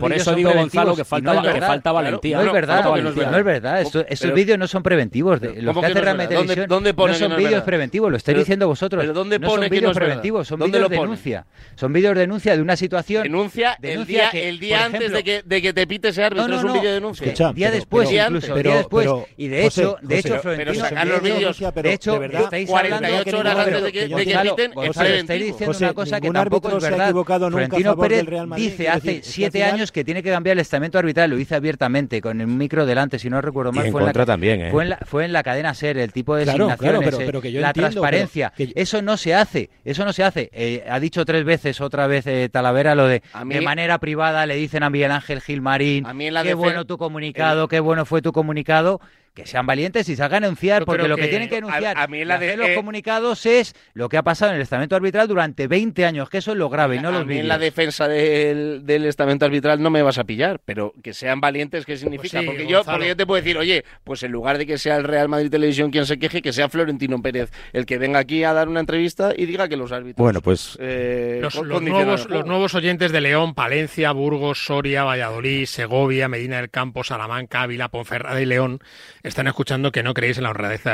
por eso digo Gonzalo que falta que falta valentía. No es verdad, no es verdad. Estos vídeos no son preventivos. Los que hace Real Televisión no son vídeos preventivos. Lo estáis diciendo vosotros. ¿dónde no son vídeos preventivos, son vídeos de denuncia. Son vídeos de denuncia de una situación. Denuncia el día el día antes de que de que te pite ese árbitro es un vídeo de denuncia. Día después incluso, día después. Y de hecho, de hecho Florentino, de hecho, estáis hablando 48 horas antes de que, de que estáis diciendo una cosa que tampoco es verdad. Florentino Pérez dice hace siete años que tiene que cambiar el estamento arbitral, lo dice abiertamente, con el micro delante, si no recuerdo mal. fue, en la, también, ¿eh? fue, en la, fue en la cadena SER, el tipo de designaciones, eh, la transparencia. Eso no se hace, eso no se hace. Eh, ha dicho tres veces, otra vez Talavera, lo de de manera privada le dicen a Miguel Ángel Gilmarín, qué bueno tu comunicado, qué bueno fue tu comunicado que sean valientes y salgan a denunciar, porque lo que, tienen que denunciar a, mí la de, los comunicados es lo que ha pasado en el estamento arbitral durante 20 años, que eso es lo grave, y no los mí en la defensa del, estamento arbitral no me vas a pillar, pero que sean valientes, ¿qué significa? Pues porque, yo, porque yo te puedo decir, oye, pues en lugar de que sea el Real Madrid Televisión quien se queje, que sea Florentino Pérez el que venga aquí a dar una entrevista y diga que los árbitros... Bueno, pues... Eh, los, nuevos, los nuevos oyentes de León, Palencia, Burgos, Soria, Valladolid, Segovia, Medina del Campo, Salamanca, Ávila, Ponferrada y León están escuchando que no creéis en la honradez eh,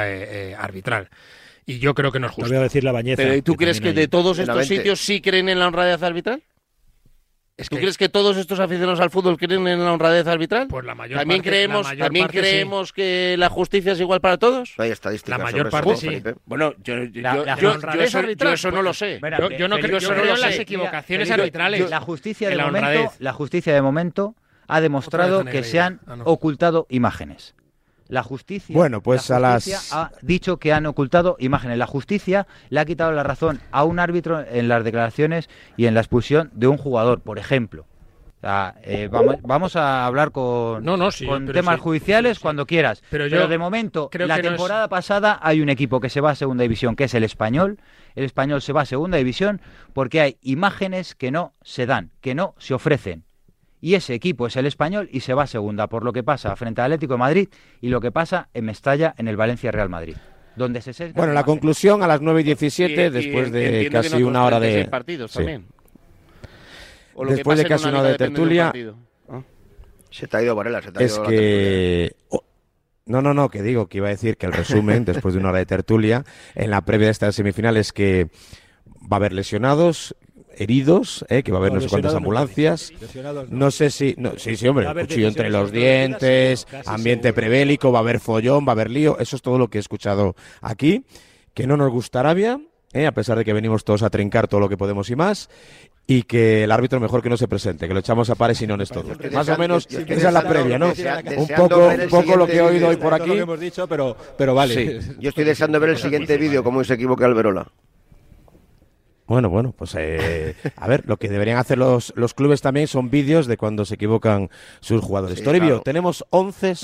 eh, arbitral. Y yo creo que no es justo. voy a decir la bañeza. Pero ¿tú crees que de todos estos sitios sí creen en la honradez arbitral? ¿Tú crees que todos estos aficionados al fútbol creen en la honradez arbitral? Pues la mayor ¿También parte, creemos, ¿también creemos que la justicia es igual para todos? hay estadísticas. La mayor parte sí. Bueno, yo, eso, no lo sé. yo, no creo, en las equivocaciones arbitrales. La justicia, de momento, la justicia de momento ha demostrado que se han ah, ocultado imágenes. La justicia, bueno, pues a las... ha dicho que han ocultado imágenes. La justicia le ha quitado la razón a un árbitro en las declaraciones y en la expulsión de un jugador, por ejemplo. Eh, vamos, a hablar con, con temas judiciales cuando quieras. Pero, de momento, la temporada pasada hay un equipo que se va a segunda división, que es el español. El español se va a segunda división porque hay imágenes que no se dan, que no se ofrecen y ese equipo es el español y se va a segunda por lo que pasa frente al Atlético de Madrid y lo que pasa en Mestalla en el Valencia Real Madrid. Donde se bueno, la conclusión a las 9 y 17, después de casi una hora de. Partidos también. después de casi una hora de tertulia. Se te ha ido Varela, se te ha es que. No, no, no, que digo que iba a decir que el resumen, después de una hora de tertulia, en la previa de esta semifinal es que va a haber lesionados, heridos, ¿eh? que va a haber no, sé cuántas ambulancias. No. sé si. sí, sí, hombre, cuchillo entre los dientes, ambiente prebélico, va a haber follón, va a haber lío. Eso es todo lo que he escuchado aquí. Que no nos gusta Arabia, ¿eh? a pesar de que venimos todos a trincar todo lo que podemos y más. Y que el árbitro mejor que no se presente, que lo echamos a pares y no en esto. Más o menos, esa es la previa, ¿no? Un poco, un poco lo que he oído hoy por aquí. Pero, vale. Yo estoy deseando ver el siguiente vídeo, cómo se equivoca Alberola. Bueno, bueno, pues eh, a ver, lo que deberían hacer los, los clubes también son vídeos de cuando se equivocan sus jugadores. Sí, Toribio, ¿tenemos 11?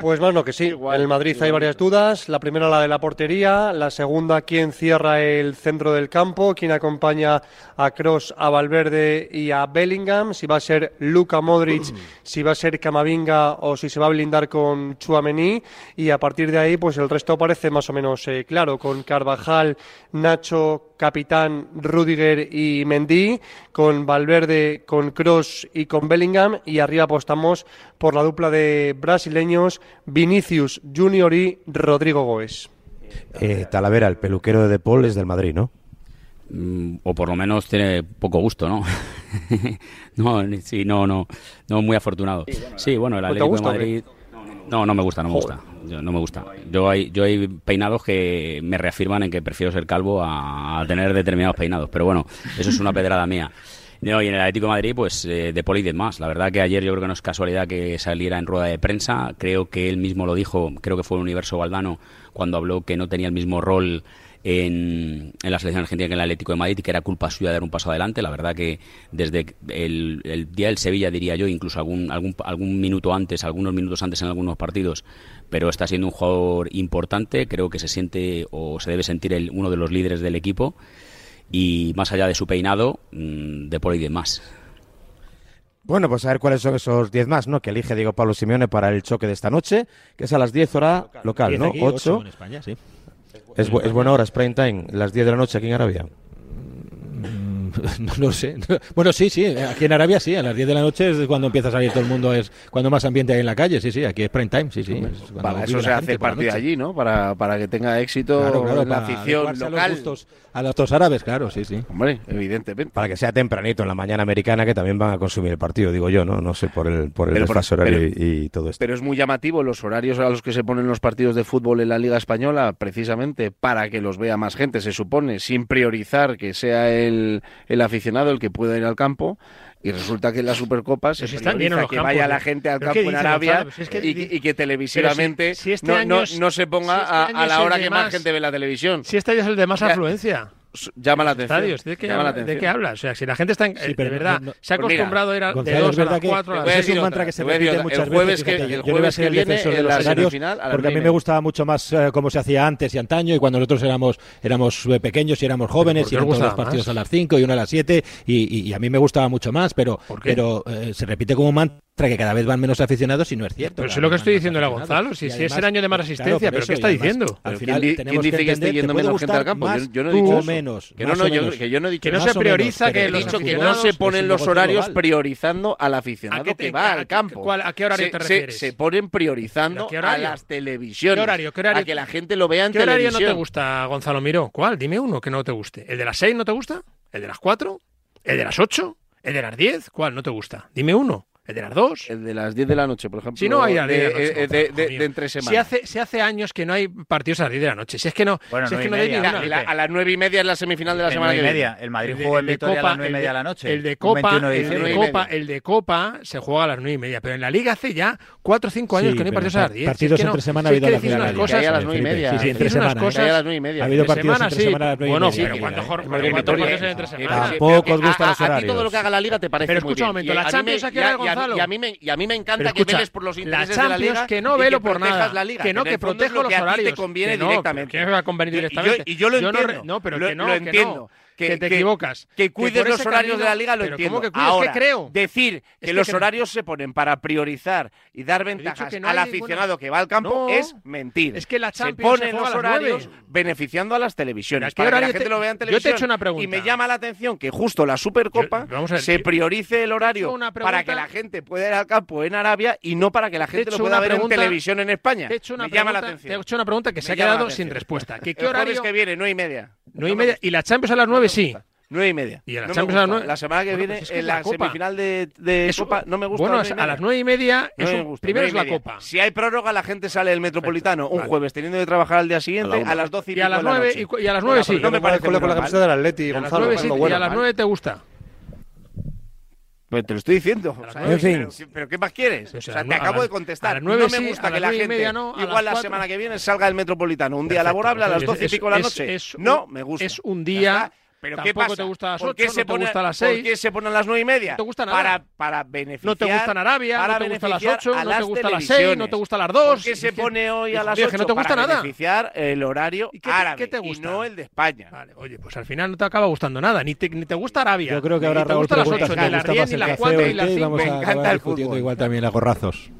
Pues bueno, que sí. En el Madrid hay varias dudas. La primera, la de la portería. La segunda, quién cierra el centro del campo. Quién acompaña a Cross, a Valverde y a Bellingham. Si va a ser Luca Modric, mm. si va a ser Camavinga o si se va a blindar con Chuamení. Y a partir de ahí, pues el resto parece más o menos eh, claro. Con Carvajal, Nacho, capitán Rudiger y Mendy, con Valverde, con Cross y con Bellingham, y arriba apostamos por la dupla de brasileños Vinicius Junior y Rodrigo Goes. Eh, Talavera, el peluquero de De Paul es del Madrid, ¿no? Mm, o por lo menos tiene poco gusto, ¿no? no, sí, no, no, no muy afortunado. Sí, bueno, el Atlético de Madrid. No, no me gusta, no me gusta. Yo, no me gusta. Yo hay, yo hay peinados que me reafirman en que prefiero ser calvo a, tener determinados peinados. Pero bueno, eso es una pedrada mía. Y en el Atlético Madrid, pues eh, de Poli y. La verdad que ayer yo creo que no es casualidad que saliera en rueda de prensa. Creo que él mismo lo dijo, creo que fue el Universo Valdano, cuando habló que no tenía el mismo rol en, en, la selección argentina que en el Atlético de Madrid y que era culpa suya de dar un paso adelante. La verdad que desde el, el, día del Sevilla, diría yo, incluso algún, algún, algún minuto antes, algunos minutos antes en algunos partidos, pero está siendo un jugador importante. Creo que se siente o se debe sentir el, uno de los líderes del equipo y más allá de su peinado, mm, de por y demás. Bueno, pues a ver cuáles son esos 10 más, ¿no? Que elige Diego Pablo Simeone para el choque de esta noche, que es a las 10 horas local, local ¿no? 8. Es, es buena hora, es prime time, las 10 de la noche aquí en Arabia. no lo sé. Bueno, sí, sí, aquí en Arabia sí, a las 10 de la noche es cuando empieza a salir todo el mundo, es cuando más ambiente hay en la calle, sí, sí, aquí es prime time, sí, sí. Eso se hace el partido allí, ¿no? Para, para que tenga éxito claro, la afición local. A los, gustos, a los dos árabes, claro, sí, sí. Hombre, evidentemente. Para que sea tempranito en la mañana americana que también van a consumir el partido, digo yo, ¿no? No sé, por el, por el horario y, y, todo esto. Pero es muy llamativo los horarios a los que se ponen los partidos de fútbol en la Liga Española, precisamente para que los vea más gente, se supone, sin priorizar que sea el el aficionado el que pueda ir al campo y resulta que la Supercopa se si están que vaya la gente al campo en Arabia y, que televisivamente si, no, se ponga a, la hora que más, más gente ve la televisión. Si este año es el de más afluencia llama la atención. ¿de, qué hablas? O sea, si la gente está en, sí, eh, pero de verdad se ha acostumbrado mira, a ir a, Gonzalo, de 2 a las 4 a las Es un mantra que se repite muchas el veces. El jueves que los porque a mí me gustaba mucho más eh, cómo se hacía antes y antaño y cuando nosotros éramos éramos eh, pequeños y éramos jóvenes y eran todos los partidos a las cinco y uno a las siete y, y, a mí me gustaba mucho más, pero pero se repite como un mantra tras que cada vez van menos aficionados y no es cierto. Pero eso es lo que estoy diciendo a Gonzalo. Si, es el año de más asistencia, claro, pero ¿qué está diciendo? Al final, ¿quién, dice que, esté yendo menos gente al campo? Yo, no he dicho que, no, se prioriza, menos, que, he dicho que no se ponen los horarios global. priorizando al aficionado que va al campo. ¿A qué horario te refieres? Se, ponen priorizando a las televisiones. ¿Qué horario? ¿Qué horario? A que la gente lo vea en ¿Qué horario no te gusta, Gonzalo Miró? ¿Cuál? Dime uno que no te guste. ¿El de las 6 no te gusta? ¿El de las 4? ¿El de las 8? ¿El de las 10? ¿Cuál no te gusta? Dime uno. ¿El de las dos? El de las 10 de la noche, por ejemplo. Si no hay a de, entre semanas. Si hace, si hace años que no hay partidos a las 10 de la noche. Si es que no. Bueno, hay a las 9 y media es la semifinal de la el semana 9 y media. El Madrid jugó en Victoria a las 9 y media de la noche. El de Copa, el de Copa, se juega a las 9 y media. Pero en la Liga hace ya 4 o 5 años que no hay partidos a las 10. Partidos entre semana ha habido a las 9. Sí, entre semana. y media. Ha habido partidos entre semana a las 9 y media. Bueno, pero. Tampoco os los. A todo lo que haga la Liga te parece. Pero escucha un momento, la Champions aquí Gonzalo. Y a, mí, y, a mí me, y a mí me encanta escucha, que veles por los intereses la de la liga. que no velo por nada. La liga, que no, que, que protejo los horarios. te conviene que no, directamente. Que me va a convenir directamente. Y yo, y yo lo yo entiendo. No, no, pero lo, que no, lo entiendo que, te equivocas. Que cuides los horarios de la liga, lo entiendo. que cuides? Ahora, ¿Qué creo? Decir que los horarios se ponen para priorizar y dar ventajas al aficionado que va al campo es mentir. Es que la Champions se ponen los horarios beneficiando a las televisiones. Para que la gente lo vea en televisión. Yo te hecho una pregunta. Y me llama la atención que justo la Supercopa se priorice el horario para que la gente pueda ir al campo en Arabia y no para que la gente lo pueda ver en televisión en España. Te hecho una me pregunta, llama la atención. Te he hecho una pregunta que se ha quedado sin respuesta. ¿Qué, qué horario que viene, no y media. Nueve y media. Y la Champions a las nueve, sí. Nueve y media. Y a la No Champions a las gusta. nueve. La semana que Bueno, viene, pues es que en la, la Copa. semifinal de, de Eso- Copa, no me gusta. Bueno, a las nueve y media No es me un- gusta, primero es la. Copa. Si hay prórroga, la gente sale del Metropolitano un Vale. jueves teniendo que trabajar al día siguiente a las 12 y, Y y a las nueve sí. No me parece con la camiseta del Atleti, Y a las Gonzalo. nueve sí, no, y a las nueve te gusta. Pero te lo estoy diciendo. O sea, pero, pero ¿qué más quieres? O sea, te acabo de contestar. no me gusta que la gente, no, igual la semana que viene, salga del Metropolitano. Un día Perfecto, laborable a las 12 y pico de la noche. es no me gusta. es un día. ¿Pero qué pasa? te gusta las ¿Por qué se no te pone- gusta a las ¿Por seis? qué se ponen a las nueve y media? No te gusta nada. Para, para beneficiar. No te gustan Arabia, para no te gustan las beneficiar 8, a no te las gusta las 6, televisiones. no te gusta las 2. ¿Por qué se pone hoy a las mío, 8? que no te gusta para nada. beneficiar el horario qué te- árabe qué te y gusta? no el de España. Vale, oye, pues al final no te acaba gustando nada. Ni te, ni te gusta Arabia. Yo creo que ahora te Raúl gustan las pregunta 8, si ni las gusta 10, más ni las café 4, o ni las té y 5. vamos Me a encanta el discutiendo fútbol. igual también a gorrazos.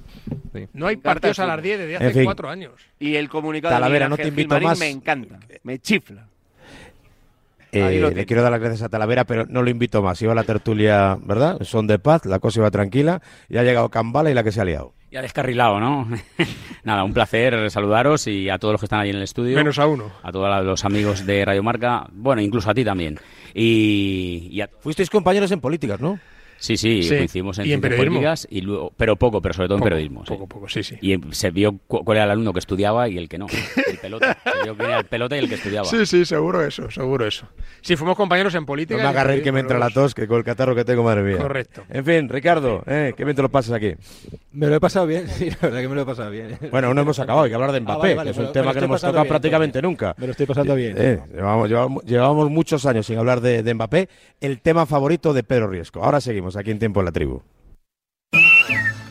Sí. No hay partidos a las fútbol. 10 desde En hace fin. 4 años. Y el comunicado Talavera, de no Miguel te invito Gilmarín más. me encanta, me chifla. Eh, le quiero dar las gracias a Talavera, pero no lo invito más. Iba a la tertulia, ¿verdad? Son de paz, la cosa iba tranquila. Y ha llegado Cambala y la que se ha liado. Ya descarrilado, ¿no? Nada, un placer saludaros y a todos los que están ahí en el estudio. Menos a uno. A todos los amigos de Radio Marca. Bueno, incluso a ti también. Y, y a- Fuisteis compañeros en políticas, ¿no? Sí, sí, Sí, coincidimos en, y en ciencias periodismo. políticas y luego, pero poco, pero sobre todo Poco, en periodismo. sí. Poco, poco, sí, sí. Y se vio cu- cuál era el alumno que estudiaba y el que no. El pelota. Se vio quién era el pelota y el que estudiaba. Sí, sí, seguro eso, seguro eso. Sí, fuimos compañeros en política. No me reír que me entra la los dos. tos, que con el catarro que tengo, madre mía. Correcto. En fin, Ricardo, ¿eh? qué bien te lo pasas aquí. Me lo he pasado bien, sí, la verdad que me lo he pasado bien. Bueno, no hemos acabado, hay que hablar de Mbappé, Ah, vale, vale, que es un tema que no hemos tocado bien, prácticamente nunca. Me lo estoy pasando bien. Eh, llevamos, llevamos, llevamos muchos años sin hablar de, de Mbappé, el tema favorito de Pedro Riesco. Ahora seguimos aquí en Tiempo en la Tribu.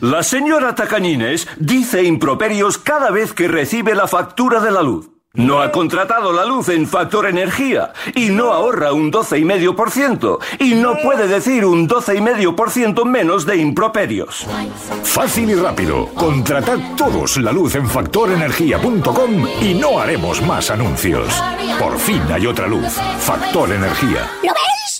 La señora Tacañines dice improperios cada vez que recibe la factura de la luz. No ha contratado la luz en Factor Energía y no ahorra un 12,5% y no puede decir un 12,5% menos de improperios. Fácil y rápido. Contratad todos la luz en factorenergía.com y no haremos más anuncios. Por fin hay otra luz. Factor Energía. ¿Lo ves?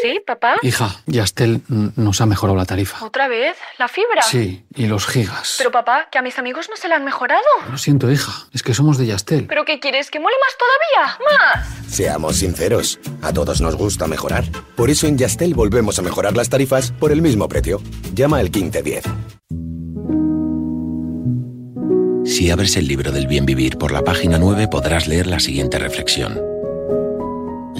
¿Sí, papá? Hija, Yastel nos ha mejorado la tarifa. ¿Otra vez? ¿La fibra? Sí, y los gigas. Pero papá, que a mis amigos no se la han mejorado. Lo siento, hija, es que somos de Yastel. ¿Pero qué quieres? ¿Que mole más todavía? ¡Más! Seamos sinceros, a todos nos gusta mejorar. Por eso en Yastel volvemos a mejorar las tarifas por el mismo precio. Llama al 1510. Si abres el libro del bien vivir por la página 9 podrás leer la siguiente reflexión.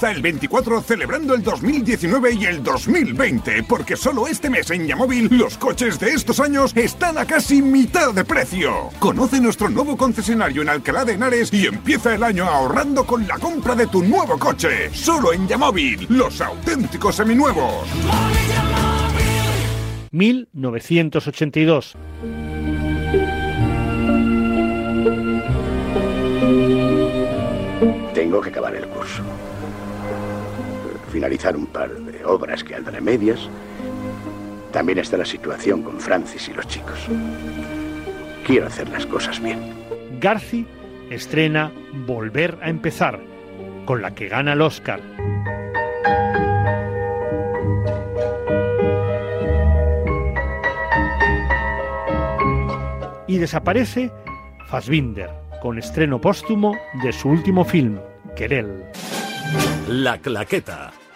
Empieza el 24 celebrando el 2019 y el 2020, porque solo este mes en Yamóvil los coches de estos años están a casi mitad de precio. Conoce nuestro nuevo concesionario en Alcalá de Henares y empieza el año ahorrando con la compra de tu nuevo coche. Solo en Yamóvil, los auténticos seminuevos. 1982. Tengo que acabar el curso. Finalizar un par de obras que andan en medias. También está la situación con Francis y los chicos. Quiero hacer las cosas bien. Garci estrena Volver a empezar, con la que gana el Oscar. Y desaparece Fassbinder, con estreno póstumo de su último film, Querel. La Claqueta.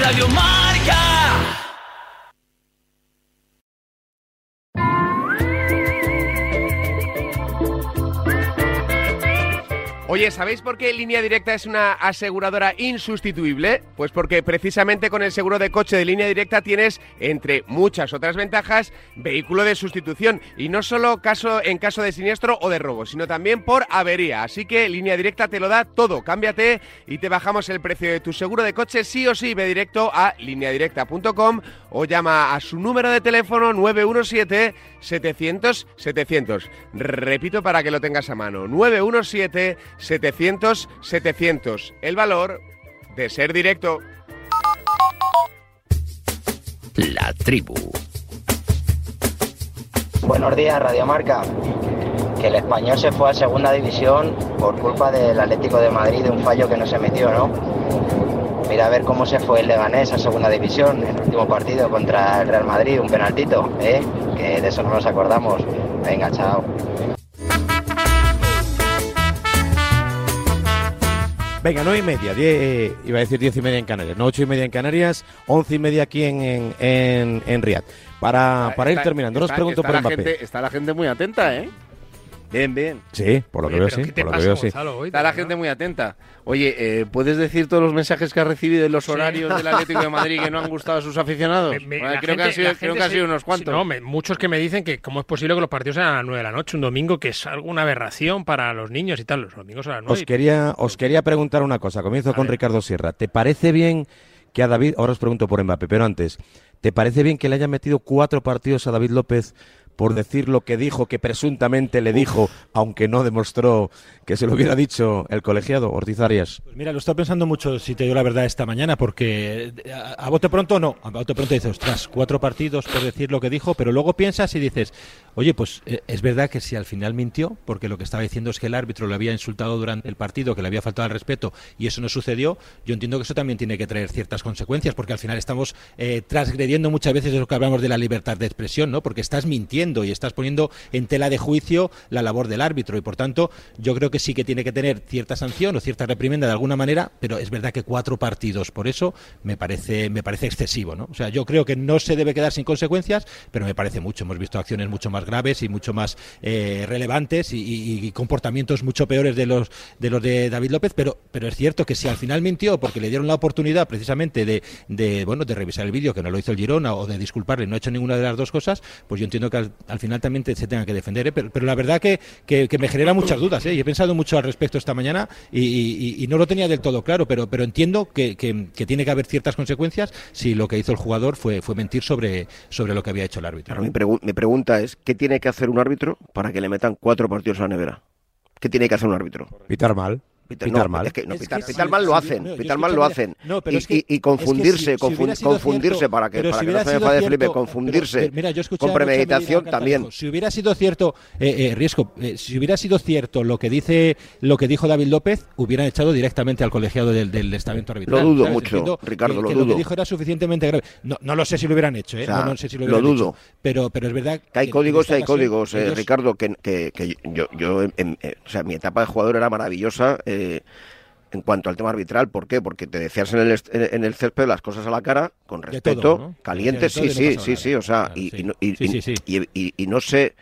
Radio Marca. Oye, ¿sabéis por qué Línea Directa es una aseguradora insustituible? Pues porque precisamente con el seguro de coche de Línea Directa tienes, entre muchas otras ventajas, vehículo de sustitución. Y no solo en caso de siniestro o de robo, sino también por avería. Así que Línea Directa te lo da todo. Cámbiate y te bajamos el precio de tu seguro de coche sí o sí. Ve directo a lineadirecta.com o llama a su número de teléfono 917 700 700. Repito para que lo tengas a mano. 917 700 700. El valor de ser directo. La tribu. Buenos días, Radio Marca. Que el español se fue a segunda división por culpa del Atlético de Madrid de un fallo que no se metió, ¿no? Mira a ver cómo se fue el Leganés a segunda división en el último partido contra el Real Madrid, un penaltito, ¿eh? Que de eso no nos acordamos. Venga, chao. Venga, nueve y media, diez, iba a decir diez y media en Canarias, no ocho y media en Canarias, once y media aquí en, en, en, en Riyadh. Para, para ir terminando, no os pregunto por Mbappé. gente- está la gente muy atenta, ¿eh? Bien, bien. Sí, por lo que veo sí, por lo que veo sí. Está la gente muy atenta. Oye, eh, ¿puedes decir todos los mensajes que has recibido en los horarios del Atlético de Madrid que no han gustado a sus aficionados? Me- Bueno, la creo, que gente- han sido, creo que han sido unos cuantos. no, me- muchos que me dicen que cómo es posible que los partidos sean a las 9 de la noche, un domingo, que es alguna aberración para los niños y tal. Los domingos a las 9. Os quería, os quería preguntar una cosa. Comienzo con Ricardo Sierra. ¿Te parece bien que a David, ahora os pregunto por Mbappé, pero antes, ¿te parece bien que le haya metido cuatro partidos a David López por decir lo que dijo, que presuntamente le dijo, aunque no demostró que se lo hubiera dicho el colegiado Ortiz Arias? Pues mira, lo estado pensando mucho, si te digo la verdad, esta mañana, porque eh, a, a bote pronto no. A bote pronto dices, ostras, cuatro partidos por decir lo que dijo, pero luego piensas y dices, oye, pues eh, es verdad que si al final mintió, porque lo que estaba diciendo es que el árbitro le había insultado durante el partido, que le había faltado al respeto, y eso no sucedió, yo entiendo que eso también tiene que traer ciertas consecuencias, porque al final estamos eh, transgrediendo muchas veces lo que hablamos de la libertad de expresión, ¿no? Porque estás mintiendo y estás poniendo en tela de juicio la labor del árbitro, y por tanto, yo creo que sí que tiene que tener cierta sanción o cierta reprimenda de alguna manera, pero es verdad que cuatro partidos por eso me parece, me parece excesivo, ¿no? O sea, yo creo que no se debe quedar sin consecuencias, pero me parece mucho. Hemos visto acciones mucho más graves y mucho más eh, relevantes y, comportamientos mucho peores de los de los de David López, pero, pero es cierto que si al final mintió porque le dieron la oportunidad precisamente de, de bueno de revisar el vídeo, que no lo hizo el Girona, o de disculparle, no ha hecho ninguna de las dos cosas, pues yo entiendo que al, al final también te- se tenga que defender, ¿eh? pero, pero la verdad que, que, que me genera muchas dudas, ¿eh? y he pensado mucho al respecto esta mañana y, y- y no lo tenía del todo claro, pero, pero entiendo que, que- que tiene que haber ciertas consecuencias si lo que hizo el jugador fue, fue mentir sobre, sobre lo que había hecho el árbitro. Claro, mi, pregu- mi pregunta es, ¿qué tiene que hacer un árbitro para que le metan cuatro partidos a la nevera? ¿Qué tiene que hacer un árbitro? Pitar mal. Pitar, Pitar no, mal. es que no, Es pitar, que pitar si- mal lo si- hacen, no, pitar mal lo hacen. no, pero y, es que- y- y es que confundirse, si confundirse cierto- para que, para si que no se me enfade cierto- Felipe, confundirse pero mira, yo he escuchado con premeditación también. Si hubiera sido cierto, eh, eh, riesgo, eh, si hubiera sido cierto lo que dice lo que dijo David López, hubieran echado directamente al colegiado del, del estamento arbitral. Lo dudo ¿sabes? mucho, Entiendo Ricardo, que, lo que dudo. que dijo era suficientemente grave. No, no lo sé si lo hubieran hecho, ¿eh? O sea, no, no sé si lo lo hubieran dudo. hecho. Pero, pero es verdad Que hay códigos y hay códigos, eh, Ricardo, que, yo, yo o sea, mi etapa de jugador era maravillosa eh, en cuanto al tema arbitral. ¿Por qué? Porque te decías en el, en el césped las cosas a la cara, con respeto, todo, ¿no? caliente, De sí, sí, sí, sí, o sea, y, no- sé,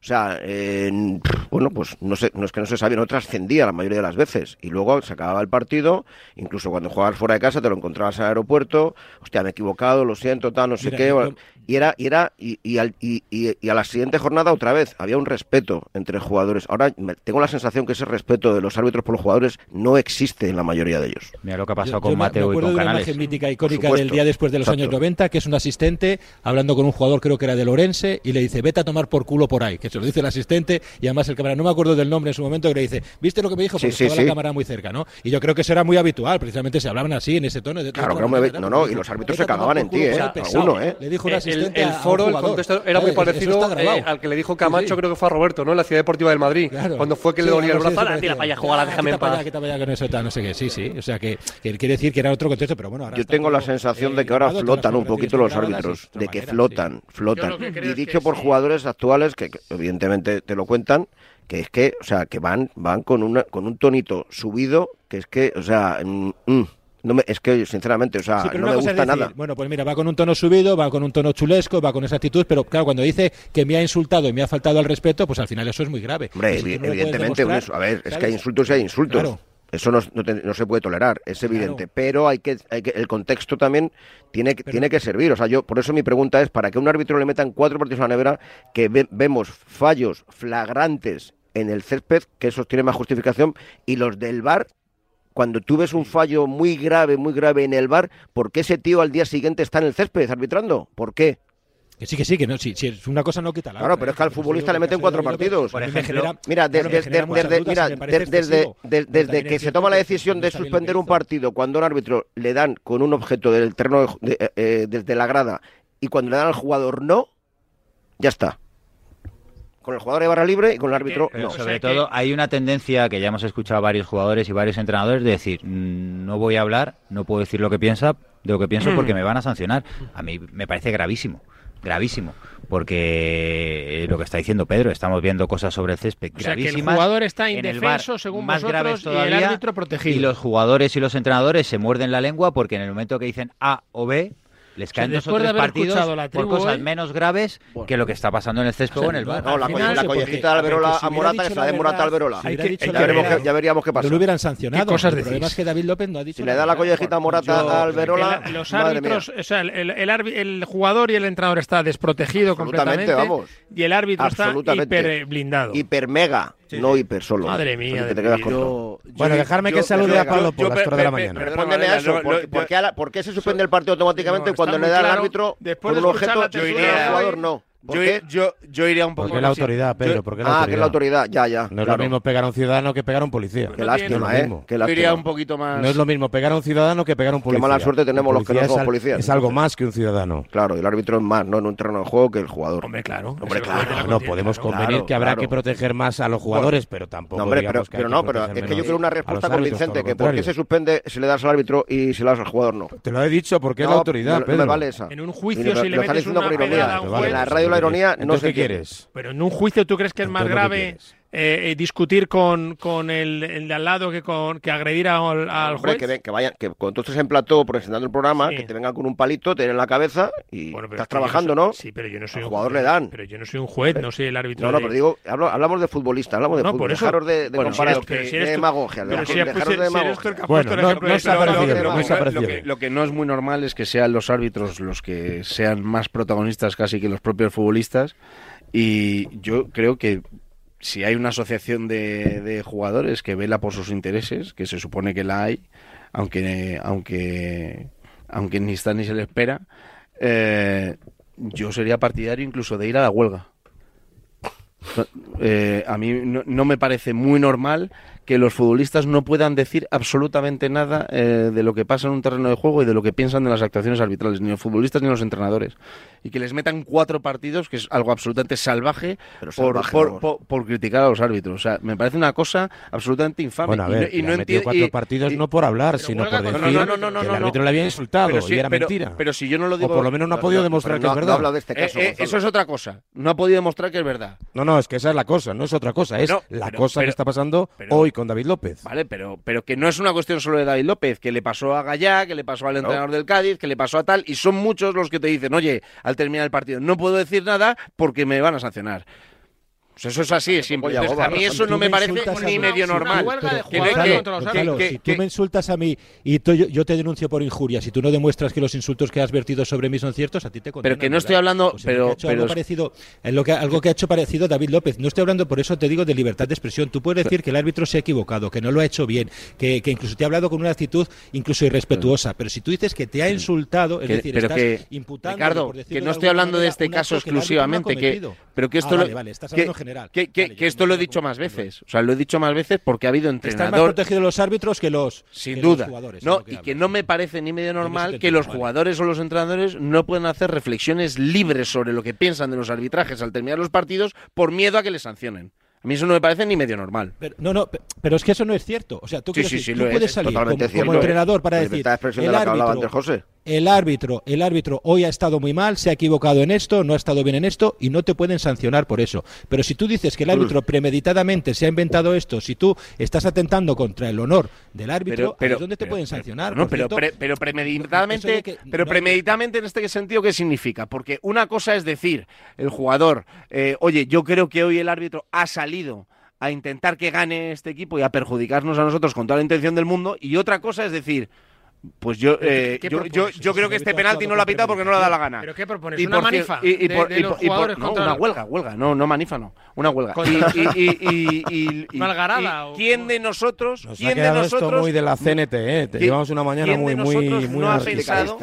o sea, en- bueno, pues no, se, no es que no se sabía, no trascendía la mayoría de las veces. Y luego se acababa el partido, incluso cuando jugabas fuera de casa te lo encontrabas al aeropuerto, hostia, me he equivocado, lo siento, tal, no sé Mira, qué. Yo... Y era, y era, y, y, al, y, y, a la siguiente jornada otra vez, había un respeto entre jugadores. Ahora tengo la sensación que ese respeto de los árbitros por los jugadores no existe en la mayoría de ellos. Mira lo que ha pasado yo, con yo Mateo me y con de Canales. Una imagen mítica icónica del día después de los Exacto. años 90, que es un asistente hablando con un jugador, creo que era de Lorense, y le dice, vete a tomar por culo por ahí, que se lo dice el asistente, y además el que Gebran, no me acuerdo del nombre en su momento, que le dice, ¿viste lo que me dijo? Porque sí, estaba sí, la cámara muy cerca, ¿no? Y yo creo que eso era muy habitual, precisamente se hablaban así, en ese tono. De claro, claro, no, me... ve. no, no, y los árbitros se cagaban en ti, ¿eh? Alguno, ¿eh? Le dijo un asistente eh, El, el foro, el contexto era muy eh, parecido eh, al que le dijo Camacho, creo que fue a Roberto, ¿no? En la Ciudad Deportiva del Madrid, claro. cuando fue que le dolía el brazo, ah, tira para allá, déjame en paz. con eso, no sé qué, sí, sí. O sea, que quiere decir que era otro contexto, pero bueno, ahora... Yo tengo la sensación eh, de que ahora flotan un poquito los árbitros, de que flotan, flotan. Y dicho por jugadores actuales que evidentemente te lo cuentan, que es que, o sea, que van, van con una, con un tonito subido, que es que, o sea, mm, mm, no me, es que sinceramente, o sea, no me gusta nada. Bueno, pues mira, va con un tono subido, va con un tono chulesco, va con esa actitud, pero claro, cuando dice que me ha insultado y me ha faltado al respeto, pues al final eso es muy grave. Hombre, evidentemente, eso, a ver, es que hay insultos y hay insultos. Eso no, no, se puede tolerar, es evidente. Pero hay que, hay que, el contexto también tiene, pero, tiene que servir. O sea, yo por eso mi pregunta es para que un árbitro le metan cuatro partidos a la nevera que ve, vemos fallos flagrantes en el césped, que eso tiene más justificación, y los del VAR cuando tú ves un fallo muy grave, muy grave en el bar, ¿por qué ese tío al día siguiente está en el césped arbitrando? ¿Por qué? Que sí, que sí, que no, si, es una cosa no quita la Claro, pero es que al futbolista le meten cuatro partidos. Mira, desde que se toma la decisión de suspender un partido, cuando un árbitro le dan con un objeto del terreno de, eh, eh, desde la grada y cuando le dan al jugador no, ya está con el jugador de barra libre y con el árbitro no. Sobre todo hay una tendencia que ya hemos escuchado a varios jugadores y varios entrenadores de decir, mm, no voy a hablar, no puedo decir lo que piensa, de lo que pienso porque me van a sancionar. A mí me parece gravísimo, gravísimo, porque eh, lo que está diciendo Pedro, estamos viendo cosas sobre el césped o gravísimas. El jugador está indefenso según más vosotros, graves todavía, el árbitro protegido. Y los jugadores y los entrenadores se muerden la lengua porque en el momento que dicen A o B les caen dos o tres partidos por cosas ¿eh? menos graves que lo que está pasando en el césped o, en el bar. No, la, final, collejita de Alberola a Morata, que se la de Morata a Alberola. Ya, veríamos qué pasa. No lo hubieran sancionado. Cosas el problema es que David López no ha dicho. Si le da la collejita a Morata yo, a Alberola. Los árbitros, o sea, el, el, jugador y el entrenador está desprotegido completamente. Y el árbitro está hiper blindado. Hiper mega. No hiper solo. Madre mía. Yo, bueno, dejarme yo, que salude a Pablo por las 3 de la mañana. Respóndeme a eso. ¿por, qué, se suspende el partido automáticamente cuando le da al árbitro después por un objeto y al jugador no? Yo, yo, yo, iría un poco. Porque la autoridad, Pedro. Porque la ah, autoridad. que es la autoridad, ya, ya. No es lo mismo pegar a un ciudadano que pegar a un policía. Qué no lástima, no ¿eh? Qué. Yo iría un poquito más. No es lo mismo pegar a un ciudadano que pegar a un policía. Qué mala suerte tenemos los que no somos policías. Es algo más que un ciudadano. Claro, y el árbitro es más, no en un terreno de juego que el jugador. Hombre, claro. Hombre, claro. No podemos convenir que habrá que proteger más a los jugadores, pero tampoco. Hombre, pero, pero no, pero es que yo quiero una respuesta convincente: que por qué se suspende, se le das al árbitro y se le das al jugador no. Te lo he dicho, porque es la autoridad, Pedro. En un juicio, si le metes una a ironía, no sé. ¿Qué quieres? Pero en un juicio, ¿tú crees que es más grave eh, eh, discutir con, con el, el, de al lado que, con, que agredir al, al Hombre, juez. que, ven, que vayan, que cuando tú estés en plató presentando el programa, sí. que te vengan con un palito, te den en la cabeza y bueno, estás trabajando, ¿no? Sí, pero yo no soy al un jugador juez, le dan. Pero yo no soy un juez, pero, no soy el árbitro. No, no, de... pero digo, hablamos de futbolista, hablamos de no, fútbol. Eso, dejaros de, de bueno, comparar, si eres, de, demagogia. Pero si es pues Lo que no es muy normal es que sean los árbitros los que sean más protagonistas casi que los propios futbolistas. Y yo creo que si hay una asociación de, de, jugadores que vela por sus intereses, que se supone que la hay, aunque, aunque, aunque ni está ni se le espera, eh, yo sería partidario incluso de ir a la huelga. Eh, a mí no, no, me parece muy normal que los futbolistas no puedan decir absolutamente nada eh, de lo que pasa en un terreno de juego y de lo que piensan de las actuaciones arbitrales, ni los futbolistas ni los entrenadores. Y que les metan cuatro partidos, que es algo absolutamente salvaje, salvaje por, criticar a los árbitros. O sea, me parece una cosa absolutamente infame. Y no, y no metido cuatro partidos no por hablar, sino por decir no, no, que el árbitro le había insultado y era mentira. Pero si yo no lo digo... O por lo menos no ha podido demostrar que es verdad. Este eh, eh, eso es otra cosa. No ha podido demostrar que es verdad. No, no, es que esa es la cosa, no es otra cosa. Es la cosa que está pasando hoy con David López. Vale, pero, pero que no es una cuestión solo de David López, que le pasó a Gallá, que le pasó al entrenador del Cádiz, que le pasó a tal, y son muchos los que te dicen, oye, al terminar el partido, no puedo decir nada porque me van a sancionar. Pues eso es así, es simple. Entonces, a mí eso no me parece ni medio normal. si tú me insultas a mí y yo, te denuncio por injurias y tú no demuestras que los insultos que has vertido sobre mí son ciertos, a ti te condenan. Pero que no estoy hablando... Pues pero, algo, parecido, en lo que, algo que ha hecho parecido David López. No estoy hablando, por eso te digo, de libertad de expresión. Tú puedes decir que el árbitro se ha equivocado, que no lo ha hecho bien, que, incluso te ha hablado con una actitud incluso irrespetuosa. Pero si tú dices que te ha insultado, es decir, pero estás que, imputando... Ricardo, que no estoy hablando de este caso exclusivamente, que, pero que esto... Vale, en general. Que, esto lo he dicho más veces. O sea, lo he dicho más veces porque ha habido entrenadores. Están más protegidos los árbitros que los, Sin que duda. los jugadores. No, y que no me parece ni medio normal que los jugadores o los entrenadores no puedan hacer reflexiones libres sobre lo que piensan de los arbitrajes al terminar los partidos por miedo a que les sancionen. A mí eso no me parece ni medio normal. Pero, no, no, pero es que eso no es cierto. O sea, tú, sí, sí, sí, tú puedes salir como, como, entrenador para decir el árbitro, José el árbitro, el árbitro hoy ha estado muy mal, se ha equivocado en esto, no ha estado bien en esto y no te pueden sancionar por eso. Pero si tú dices que el árbitro premeditadamente se ha inventado esto, si tú estás atentando contra el honor del árbitro, pero, ¿dónde te pueden sancionar? No, pero, pero premeditadamente, pero premeditadamente en este sentido qué significa? Porque una cosa es decir el jugador, eh, oye, yo creo que hoy el árbitro ha salido a intentar que gane este equipo y a perjudicarnos a nosotros con toda la intención del mundo y otra cosa es decir pues yo, eh, yo, yo, yo, creo que este penalti no lo ha pitado porque no le ha dado la gana. ¿Pero qué propones? ¿Una manifa? Y, por, de, los jugadores no, una huelga, huelga. No, no manifa, no. Una huelga. Y, ¿Malgarada? ¿Quién de nosotros? Nos ¿quién ha quedado de nosotros? esto muy de la CNT, ¿eh? Te llevamos una mañana muy, muy, muy no ha pensado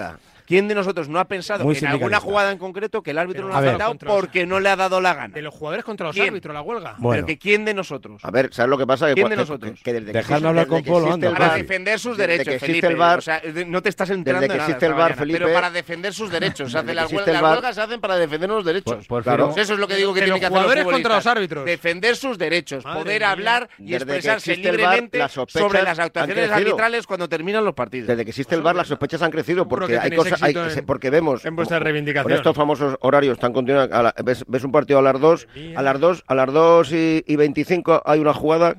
¿Quién de nosotros no ha pensado en alguna jugada en concreto que el árbitro no lo ha dado porque no le ha dado la gana? De los jugadores contra los árbitros, la huelga. Pero que ¿quién de nosotros? A ver, ¿sabes lo que pasa? ¿Quién de nosotros? Que, desde Dejadme hablar con Polo, anda. Para defender sus derechos, Felipe. El bar, o sea, no te estás enterando desde que existe el bar, Felipe, pero para defender sus derechos. las, huelgas, se hacen para defender los derechos. claro. Eso es lo que digo que tiene que hacer los jugadores contra los árbitros. Defender sus derechos, poder hablar y expresarse libremente sobre las actuaciones arbitrales cuando terminan los partidos. Desde que existe el bar, las sospechas han crecido porque hay cosas, porque vemos con estos famosos horarios están continuando. ves, un partido a las 2, a las 2, a las 2 y, 25 hay una jugada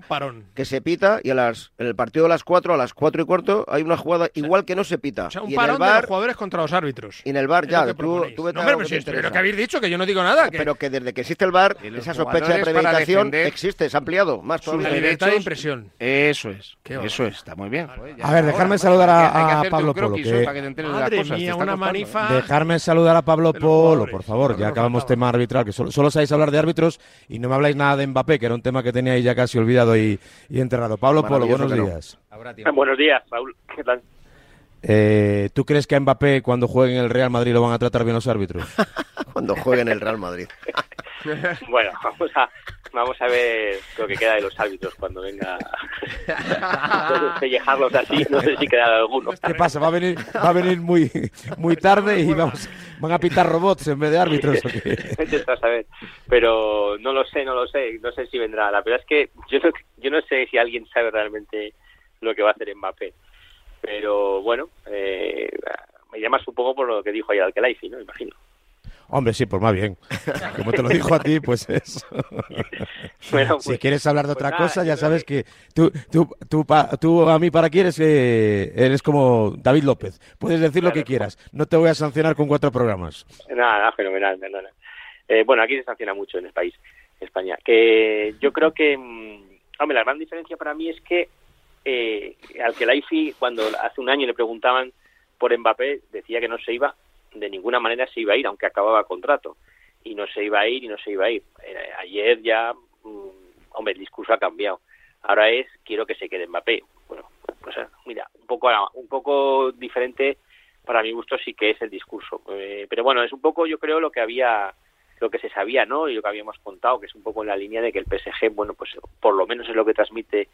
que se pita y a las, en el partido a las 4, a las 4 y cuarto hay una jugada igual que no se pita. O sea, un y parón en el bar, de los jugadores contra los árbitros. Y en el bar ya, tú, tú no, pero, si pero que habéis dicho que yo no digo nada. Que... Pero que desde que existe el bar, esa sospecha de premeditación existe, es ampliado. Más la libertad de impresión. Eso es. Eso es, está muy bien. A ver, dejarme saludar a Pablo Polo. Madre una manifa. Dejarme saludar a Pablo Polo, por favor, ya acabamos tema arbitral, que solo, solo, sabéis hablar de árbitros y no me habláis nada de Mbappé, que era un tema que teníais ya casi olvidado y, enterrado. Pablo Polo, buenos días. Buenos días, Paul. ¿Qué tal? Eh, ¿Tú crees que a Mbappé cuando juegue en el Real Madrid lo van a tratar bien los árbitros? cuando juegue en el Real Madrid. bueno, vamos a, vamos a ver lo que queda de los árbitros cuando venga a pellejarlos así. No sé si quedará alguno. ¿Qué pasa? Va a venir, va a venir muy, muy tarde y vamos, van a pitar robots en vez de árbitros. ¿o saber. Pero no lo sé, no lo sé. No sé si vendrá. La verdad es que yo no, yo no sé si alguien sabe realmente lo que va a hacer Mbappé. Pero bueno, eh, me llamas un poco por lo que dijo ayer Alkelaifi, ¿no? Imagino. Hombre, sí, pues más bien. Como te lo dijo a ti, pues eso. Bueno, si pues, quieres hablar de pues otra cosa, ya sabes que tú, tú, tú, tú, a mí para quieres eh, eres como David López. Puedes decir lo que quieras. No te voy a sancionar con cuatro programas. Nada, nada fenomenal, perdona. Eh, bueno, aquí se sanciona mucho en el país, España. Que yo creo que, mm, hombre, la gran diferencia para mí es que eh, al que Laifi, cuando hace un año le preguntaban por Mbappé, decía que no se iba de ninguna manera se iba a ir, aunque acababa contrato. Y no se iba a ir y no se iba a ir. Eh, ayer ya, mm, hombre, el discurso ha cambiado. Ahora es, quiero que se quede Mbappé. Bueno, pues mira, un poco, un poco diferente para mi gusto sí que es el discurso. Eh, pero bueno, es un poco, yo creo, lo que había lo que se sabía, ¿no? Y lo que habíamos contado, que es un poco en la línea de que el PSG, bueno, pues por lo menos es lo que transmite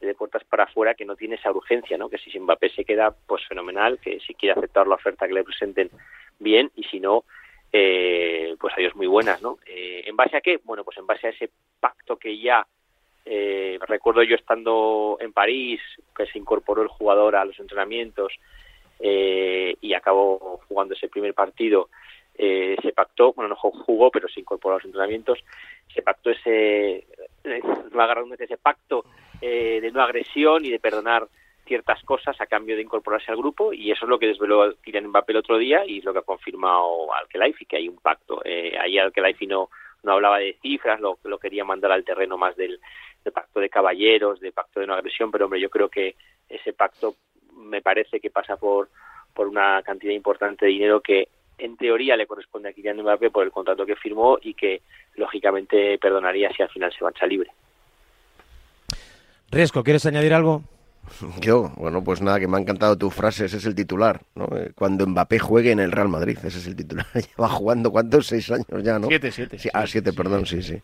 de puertas para afuera que no tiene esa urgencia, ¿no? Que si Mbappé se queda, pues fenomenal, que si quiere aceptar la oferta que le presenten, bien y si no, eh, pues adiós muy buenas, ¿no? Eh, ¿En base a qué? Bueno, pues en base a ese pacto que ya eh, recuerdo yo estando en París, que se incorporó el jugador a los entrenamientos eh, y acabó jugando ese primer partido, eh, se pactó, bueno, no jugó, pero se incorporó a los entrenamientos, se pactó ese, no ese pacto de no agresión y de perdonar ciertas cosas a cambio de incorporarse al grupo y eso es lo que desveló Kylian Mbappé el otro día y es lo que ha confirmado Alkelaifi, que hay un pacto. Eh, ahí Alkelaifi no, no hablaba de cifras, lo, lo quería mandar al terreno más del, del pacto de caballeros, de pacto de no agresión, pero hombre, yo creo que ese pacto me parece que pasa por, por una cantidad importante de dinero que en teoría le corresponde a Kylian Mbappé por el contrato que firmó y que lógicamente perdonaría si al final se marcha libre. Riesco, ¿quieres añadir algo? Yo, bueno, pues nada, que me ha encantado tu frase, ese es el titular, ¿no? Eh, Cuando Mbappé juegue en el Real Madrid, ese es el titular. Lleva jugando, ¿cuántos? Seis años ya, ¿no? Siete, siete. Sí, ah, siete, perdón, sí, sí.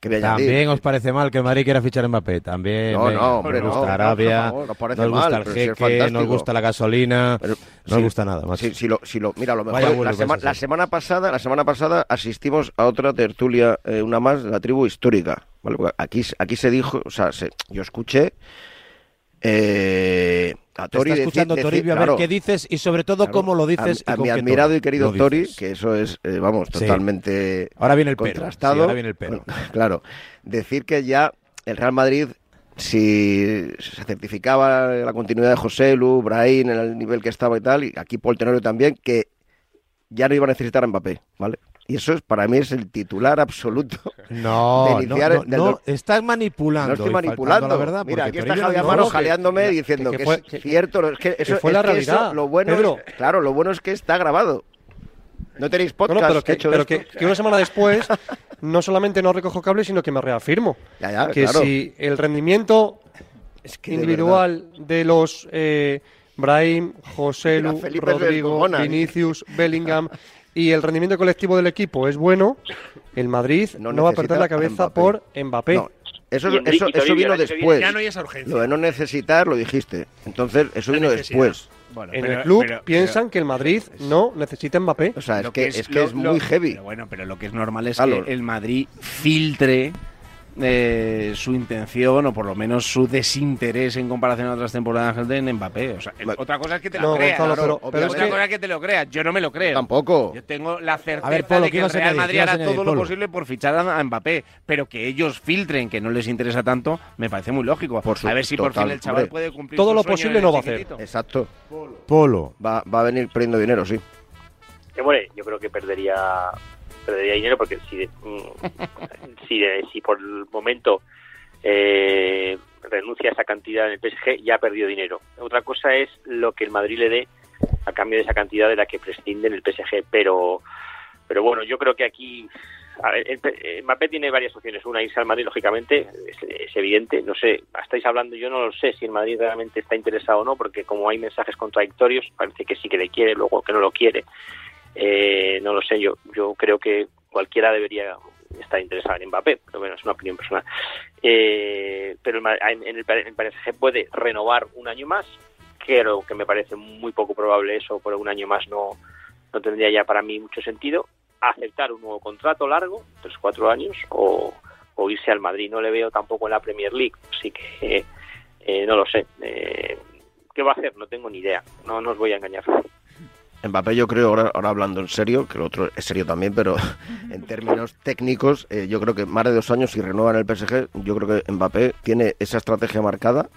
También os parece mal que el Madrid quiera fichar a Mbappé. También No, venga, no, no hombre, nos no, gusta no, Arabia, por favor, nos parece no nos gusta mal, el pero si jeque, no nos gusta la gasolina, no nos gusta nada. macho. Sí, si lo, si lo, mira, lo mejor, la, sema- la semana pasada, la semana pasada asistimos a otra tertulia, eh, una más, de la tribu histórica. ¿vale? Aquí, aquí se dijo, o sea, se- yo escuché eh, a Tori está decir- escuchando decir- Toribio a ver claro, qué dices y sobre todo claro, cómo lo dices. A, y a con mi admirado tono y querido Tori, que eso es, eh, vamos, Sí. totalmente Ahora viene el contrastado. sí, ahora viene el pero. Claro, decir que ya el Real Madrid, si se certificaba la continuidad de José Lu, Brahim, en el nivel que estaba y tal, y aquí Paul Tenorio también, que ya no iba a necesitar a Mbappé, ¿vale? Y eso es para mí es el titular absoluto. No, de no, iniciar no, el- del- no, estás manipulando. No estoy manipulando. La verdad, Mira, aquí está Javier no- Amaro no, jaleándome que- diciendo que que, fue- es cierto. Es que eso, fue es la eso, realidad, lo bueno Pedro. es, claro, lo bueno es que está grabado. No tenéis No, podcast no, pero que, hecho pero que, que una semana después no solamente no recojo cable, sino que me reafirmo. Ya, ya, que claro. si el rendimiento que individual de, los eh, Brahim, José Lu, Rodrigo. Vinicius, Bellingham y el rendimiento colectivo del equipo es bueno, el Madrid no, va a perder la cabeza Mbappé. por Mbappé. No, Eso, eso, eso vino que después. ya no hay esa urgencia. Lo de no necesitar lo dijiste. Entonces, eso vino después. en el club piensan que el Madrid no necesita Mbappé. O sea, es Lo que, es, que lo- es lo- muy heavy. pero bueno, pero lo que es normal es que el Madrid filtre eh, su intención o por lo menos su desinterés en comparación a otras temporadas de en Mbappé. O sea, el- otra cosa es que te lo No, creas. Gonzalo, claro, pero- pero es otra que- cosa es que te lo creas. Yo no me lo creo. Tampoco. Yo tengo la certeza A ver, Polo, de ¿qué que el Real? Madrid ¿Qué ibas a hará todo lo Polo? posible por fichar a a Mbappé, pero que ellos filtren que no les interesa tanto, me parece muy lógico. Por su- a ver si por fin el chaval hombre. puede cumplir Todo su lo sueño posible no va a hacer. Exacto. Polo. Va, va a venir perdiendo dinero, sí. Que, bueno, yo creo que perdería perdería dinero porque si mm, si, si por el momento eh, renuncia a esa cantidad en el PSG ya ha perdido dinero. Otra cosa es lo que el Madrid le dé a cambio de esa cantidad de la que prescinde en el PSG, pero pero bueno, yo creo que aquí a ver, el P- eh, Mbappé tiene varias opciones. Una, irse al Madrid, lógicamente, es, es evidente. No sé, estáis hablando, yo no lo sé si el Madrid realmente está interesado o no, porque como hay mensajes contradictorios, parece que sí que le quiere, luego que no lo quiere. Eh, no lo sé, yo yo creo que cualquiera debería estar interesado en Mbappé, pero bueno, es una opinión personal. Eh, pero en, en el, puede renovar un año más, creo que me parece muy poco probable eso, por un año más no, no tendría ya para mí mucho sentido. Aceptar un nuevo contrato largo, tres cuatro años, o, o irse al Madrid. No le veo tampoco en la Premier League, así que eh, no lo sé. Eh, ¿Qué va a hacer? No tengo ni idea. No, no os voy a engañar. Mbappé yo creo, ahora, ahora hablando en serio, que el otro es serio también, pero en términos técnicos, eh, yo creo que más de dos años si renuevan el PSG, yo creo que Mbappé tiene esa estrategia marcada,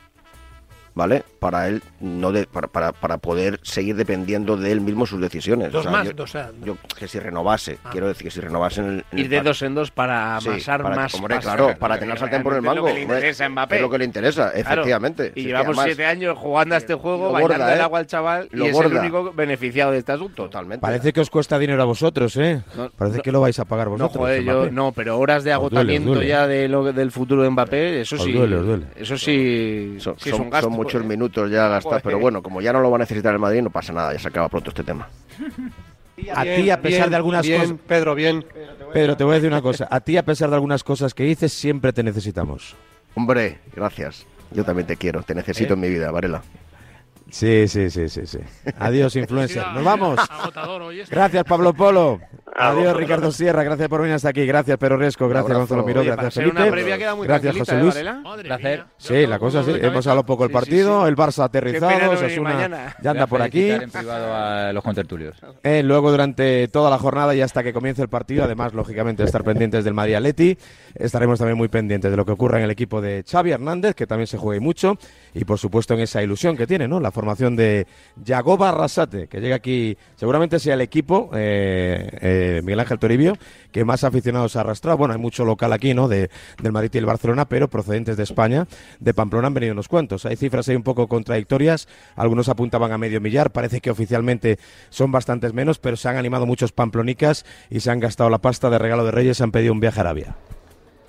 ¿vale? Para él, no de, para, para, para poder seguir dependiendo de él mismo sus decisiones. Dos O sea, más, yo, dos, o sea, yo que si renovase, Ah. quiero decir que si renovase en el... en Ir el de dos en dos para Sí, amasar para- más. Hombre, claro, para tener sartén por el mango. Es lo que le interesa a Mbappé. Es lo que le interesa, Claro. efectivamente. Y llevamos además siete años jugando a este juego, lo bailando borda, el ¿eh? agua al chaval, Lo y es borda. el único beneficiado de este asunto. Totalmente. Parece que os cuesta dinero a vosotros, ¿eh? No, Parece no, que lo vais a pagar No, vosotros. joder, yo, no, pero horas de Os duele, agotamiento duele. ya de lo, del futuro de Mbappé, eso sí. duele. Eso sí, es un gasto. Muchos eh. minutos ya gastados, Joder. pero bueno, como ya no lo va a necesitar el Madrid, no pasa nada, ya se acaba pronto este tema. A ti, a pesar bien, de algunas bien, cosas. Pedro, bien. Pedro, te voy a decir una cosa. A ti, a pesar de algunas cosas que dices, siempre te necesitamos. Hombre, gracias. Yo también te quiero, te necesito ¿Eh? en mi vida, Varela. Sí, sí, sí, sí, sí. Adiós, influencer. Nos vamos. Agotador hoy esto. Gracias, Pablo Polo. Adiós. Ricardo Sierra. Gracias por venir hasta aquí. Gracias, Pedro Riesco. Gracias. Gonzalo Miró. Gracias, Felipe. Gracias, José ¿eh, Luis. Placer. Sí, la cosa sí. Hemos hablado poco el Sí, sí, partido. sí. El Barça pena aterrizado. Osasuna ya anda por aquí. Felicitar en privado a los contertulios. Eh, luego durante toda la jornada y hasta que comience el partido, además, lógicamente, estar pendientes del Madrid Atleti. Estaremos también muy pendientes de lo que ocurra en el equipo de Xavi Hernández, que también se juegue mucho. Y, por supuesto, en esa ilusión que tiene, ¿no? La formación de Yagoba Arrasate, que llega aquí, seguramente sea el equipo eh, Miguel Ángel Toribio, que más aficionados ha arrastrado. Bueno, hay mucho local aquí, ¿no? De, del Madrid y el Barcelona, pero procedentes de España, de Pamplona han venido unos cuantos. Hay cifras ahí un poco contradictorias. Algunos apuntaban a medio millar. Parece que oficialmente son bastantes menos, pero se han animado muchos pamplonicas y se han gastado la pasta de regalo de Reyes. Han pedido un viaje a Arabia.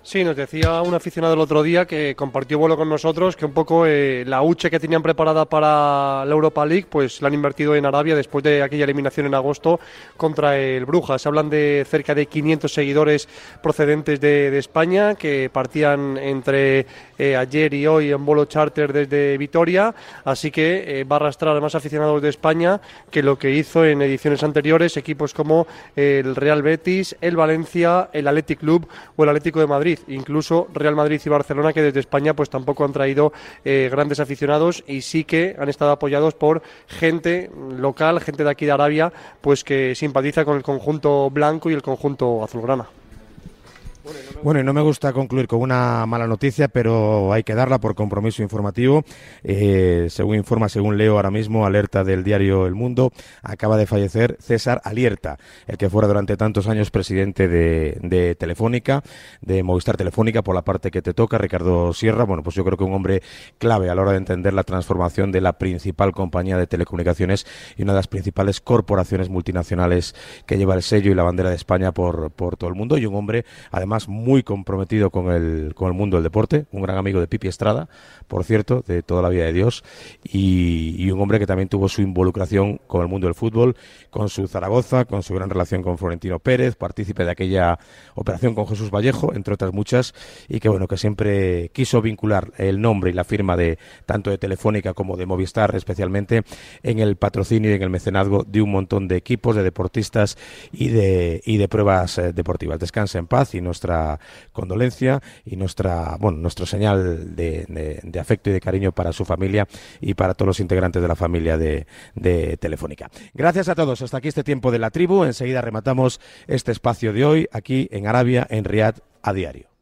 Sí, nos decía un aficionado el otro día que compartió vuelo con nosotros que un poco eh, la huche que tenían preparada para la Europa League, pues la han invertido en Arabia después de aquella eliminación en agosto contra el Brujas. Hablan de cerca de 500 seguidores procedentes de, España que partían entre eh, ayer y hoy en vuelo charter desde Vitoria, así que eh, va a arrastrar a más aficionados de España que lo que hizo en ediciones anteriores equipos como el Real Betis, el Valencia, el Athletic Club o el Atlético de Madrid incluso Real Madrid y Barcelona, que desde España pues tampoco han traído eh, grandes aficionados y sí que han estado apoyados por gente local, gente de aquí de Arabia, pues que simpatiza con el conjunto blanco y el conjunto azulgrana. Bueno, y no me gusta concluir con una mala noticia, pero hay que darla por compromiso informativo. Eh, según informa, según leo ahora mismo, alerta del diario El Mundo, acaba de fallecer César Alierta, el que fuera durante tantos años presidente de, Telefónica, de Movistar Telefónica, por la parte que te toca, Ricardo Sierra. Bueno, pues yo creo que un hombre clave a la hora de entender la transformación de la principal compañía de telecomunicaciones y una de las principales corporaciones multinacionales que lleva el sello y la bandera de España por, por todo el mundo. Y un hombre, además, muy comprometido con el, con el mundo del deporte, un gran amigo de Pipi Estrada, por cierto, de toda la vida de Dios, y, un hombre que también tuvo su involucración con el mundo del fútbol, con su Zaragoza, con su gran relación con Florentino Pérez, partícipe de aquella operación con Jesús Vallejo, entre otras muchas, y que bueno, que siempre quiso vincular el nombre y la firma de tanto de Telefónica como de Movistar, especialmente en el patrocinio y en el mecenazgo de un montón de equipos, de deportistas y de, y de pruebas eh, deportivas. Descanse en paz y nuestra condolencia y nuestra, bueno, nuestro señal de, de, afecto y de cariño para su familia y para todos los integrantes de la familia de, de Telefónica. Gracias a todos. Hasta aquí este tiempo de la tribu. Enseguida rematamos este espacio de hoy aquí en Arabia, en Riyadh, a diario.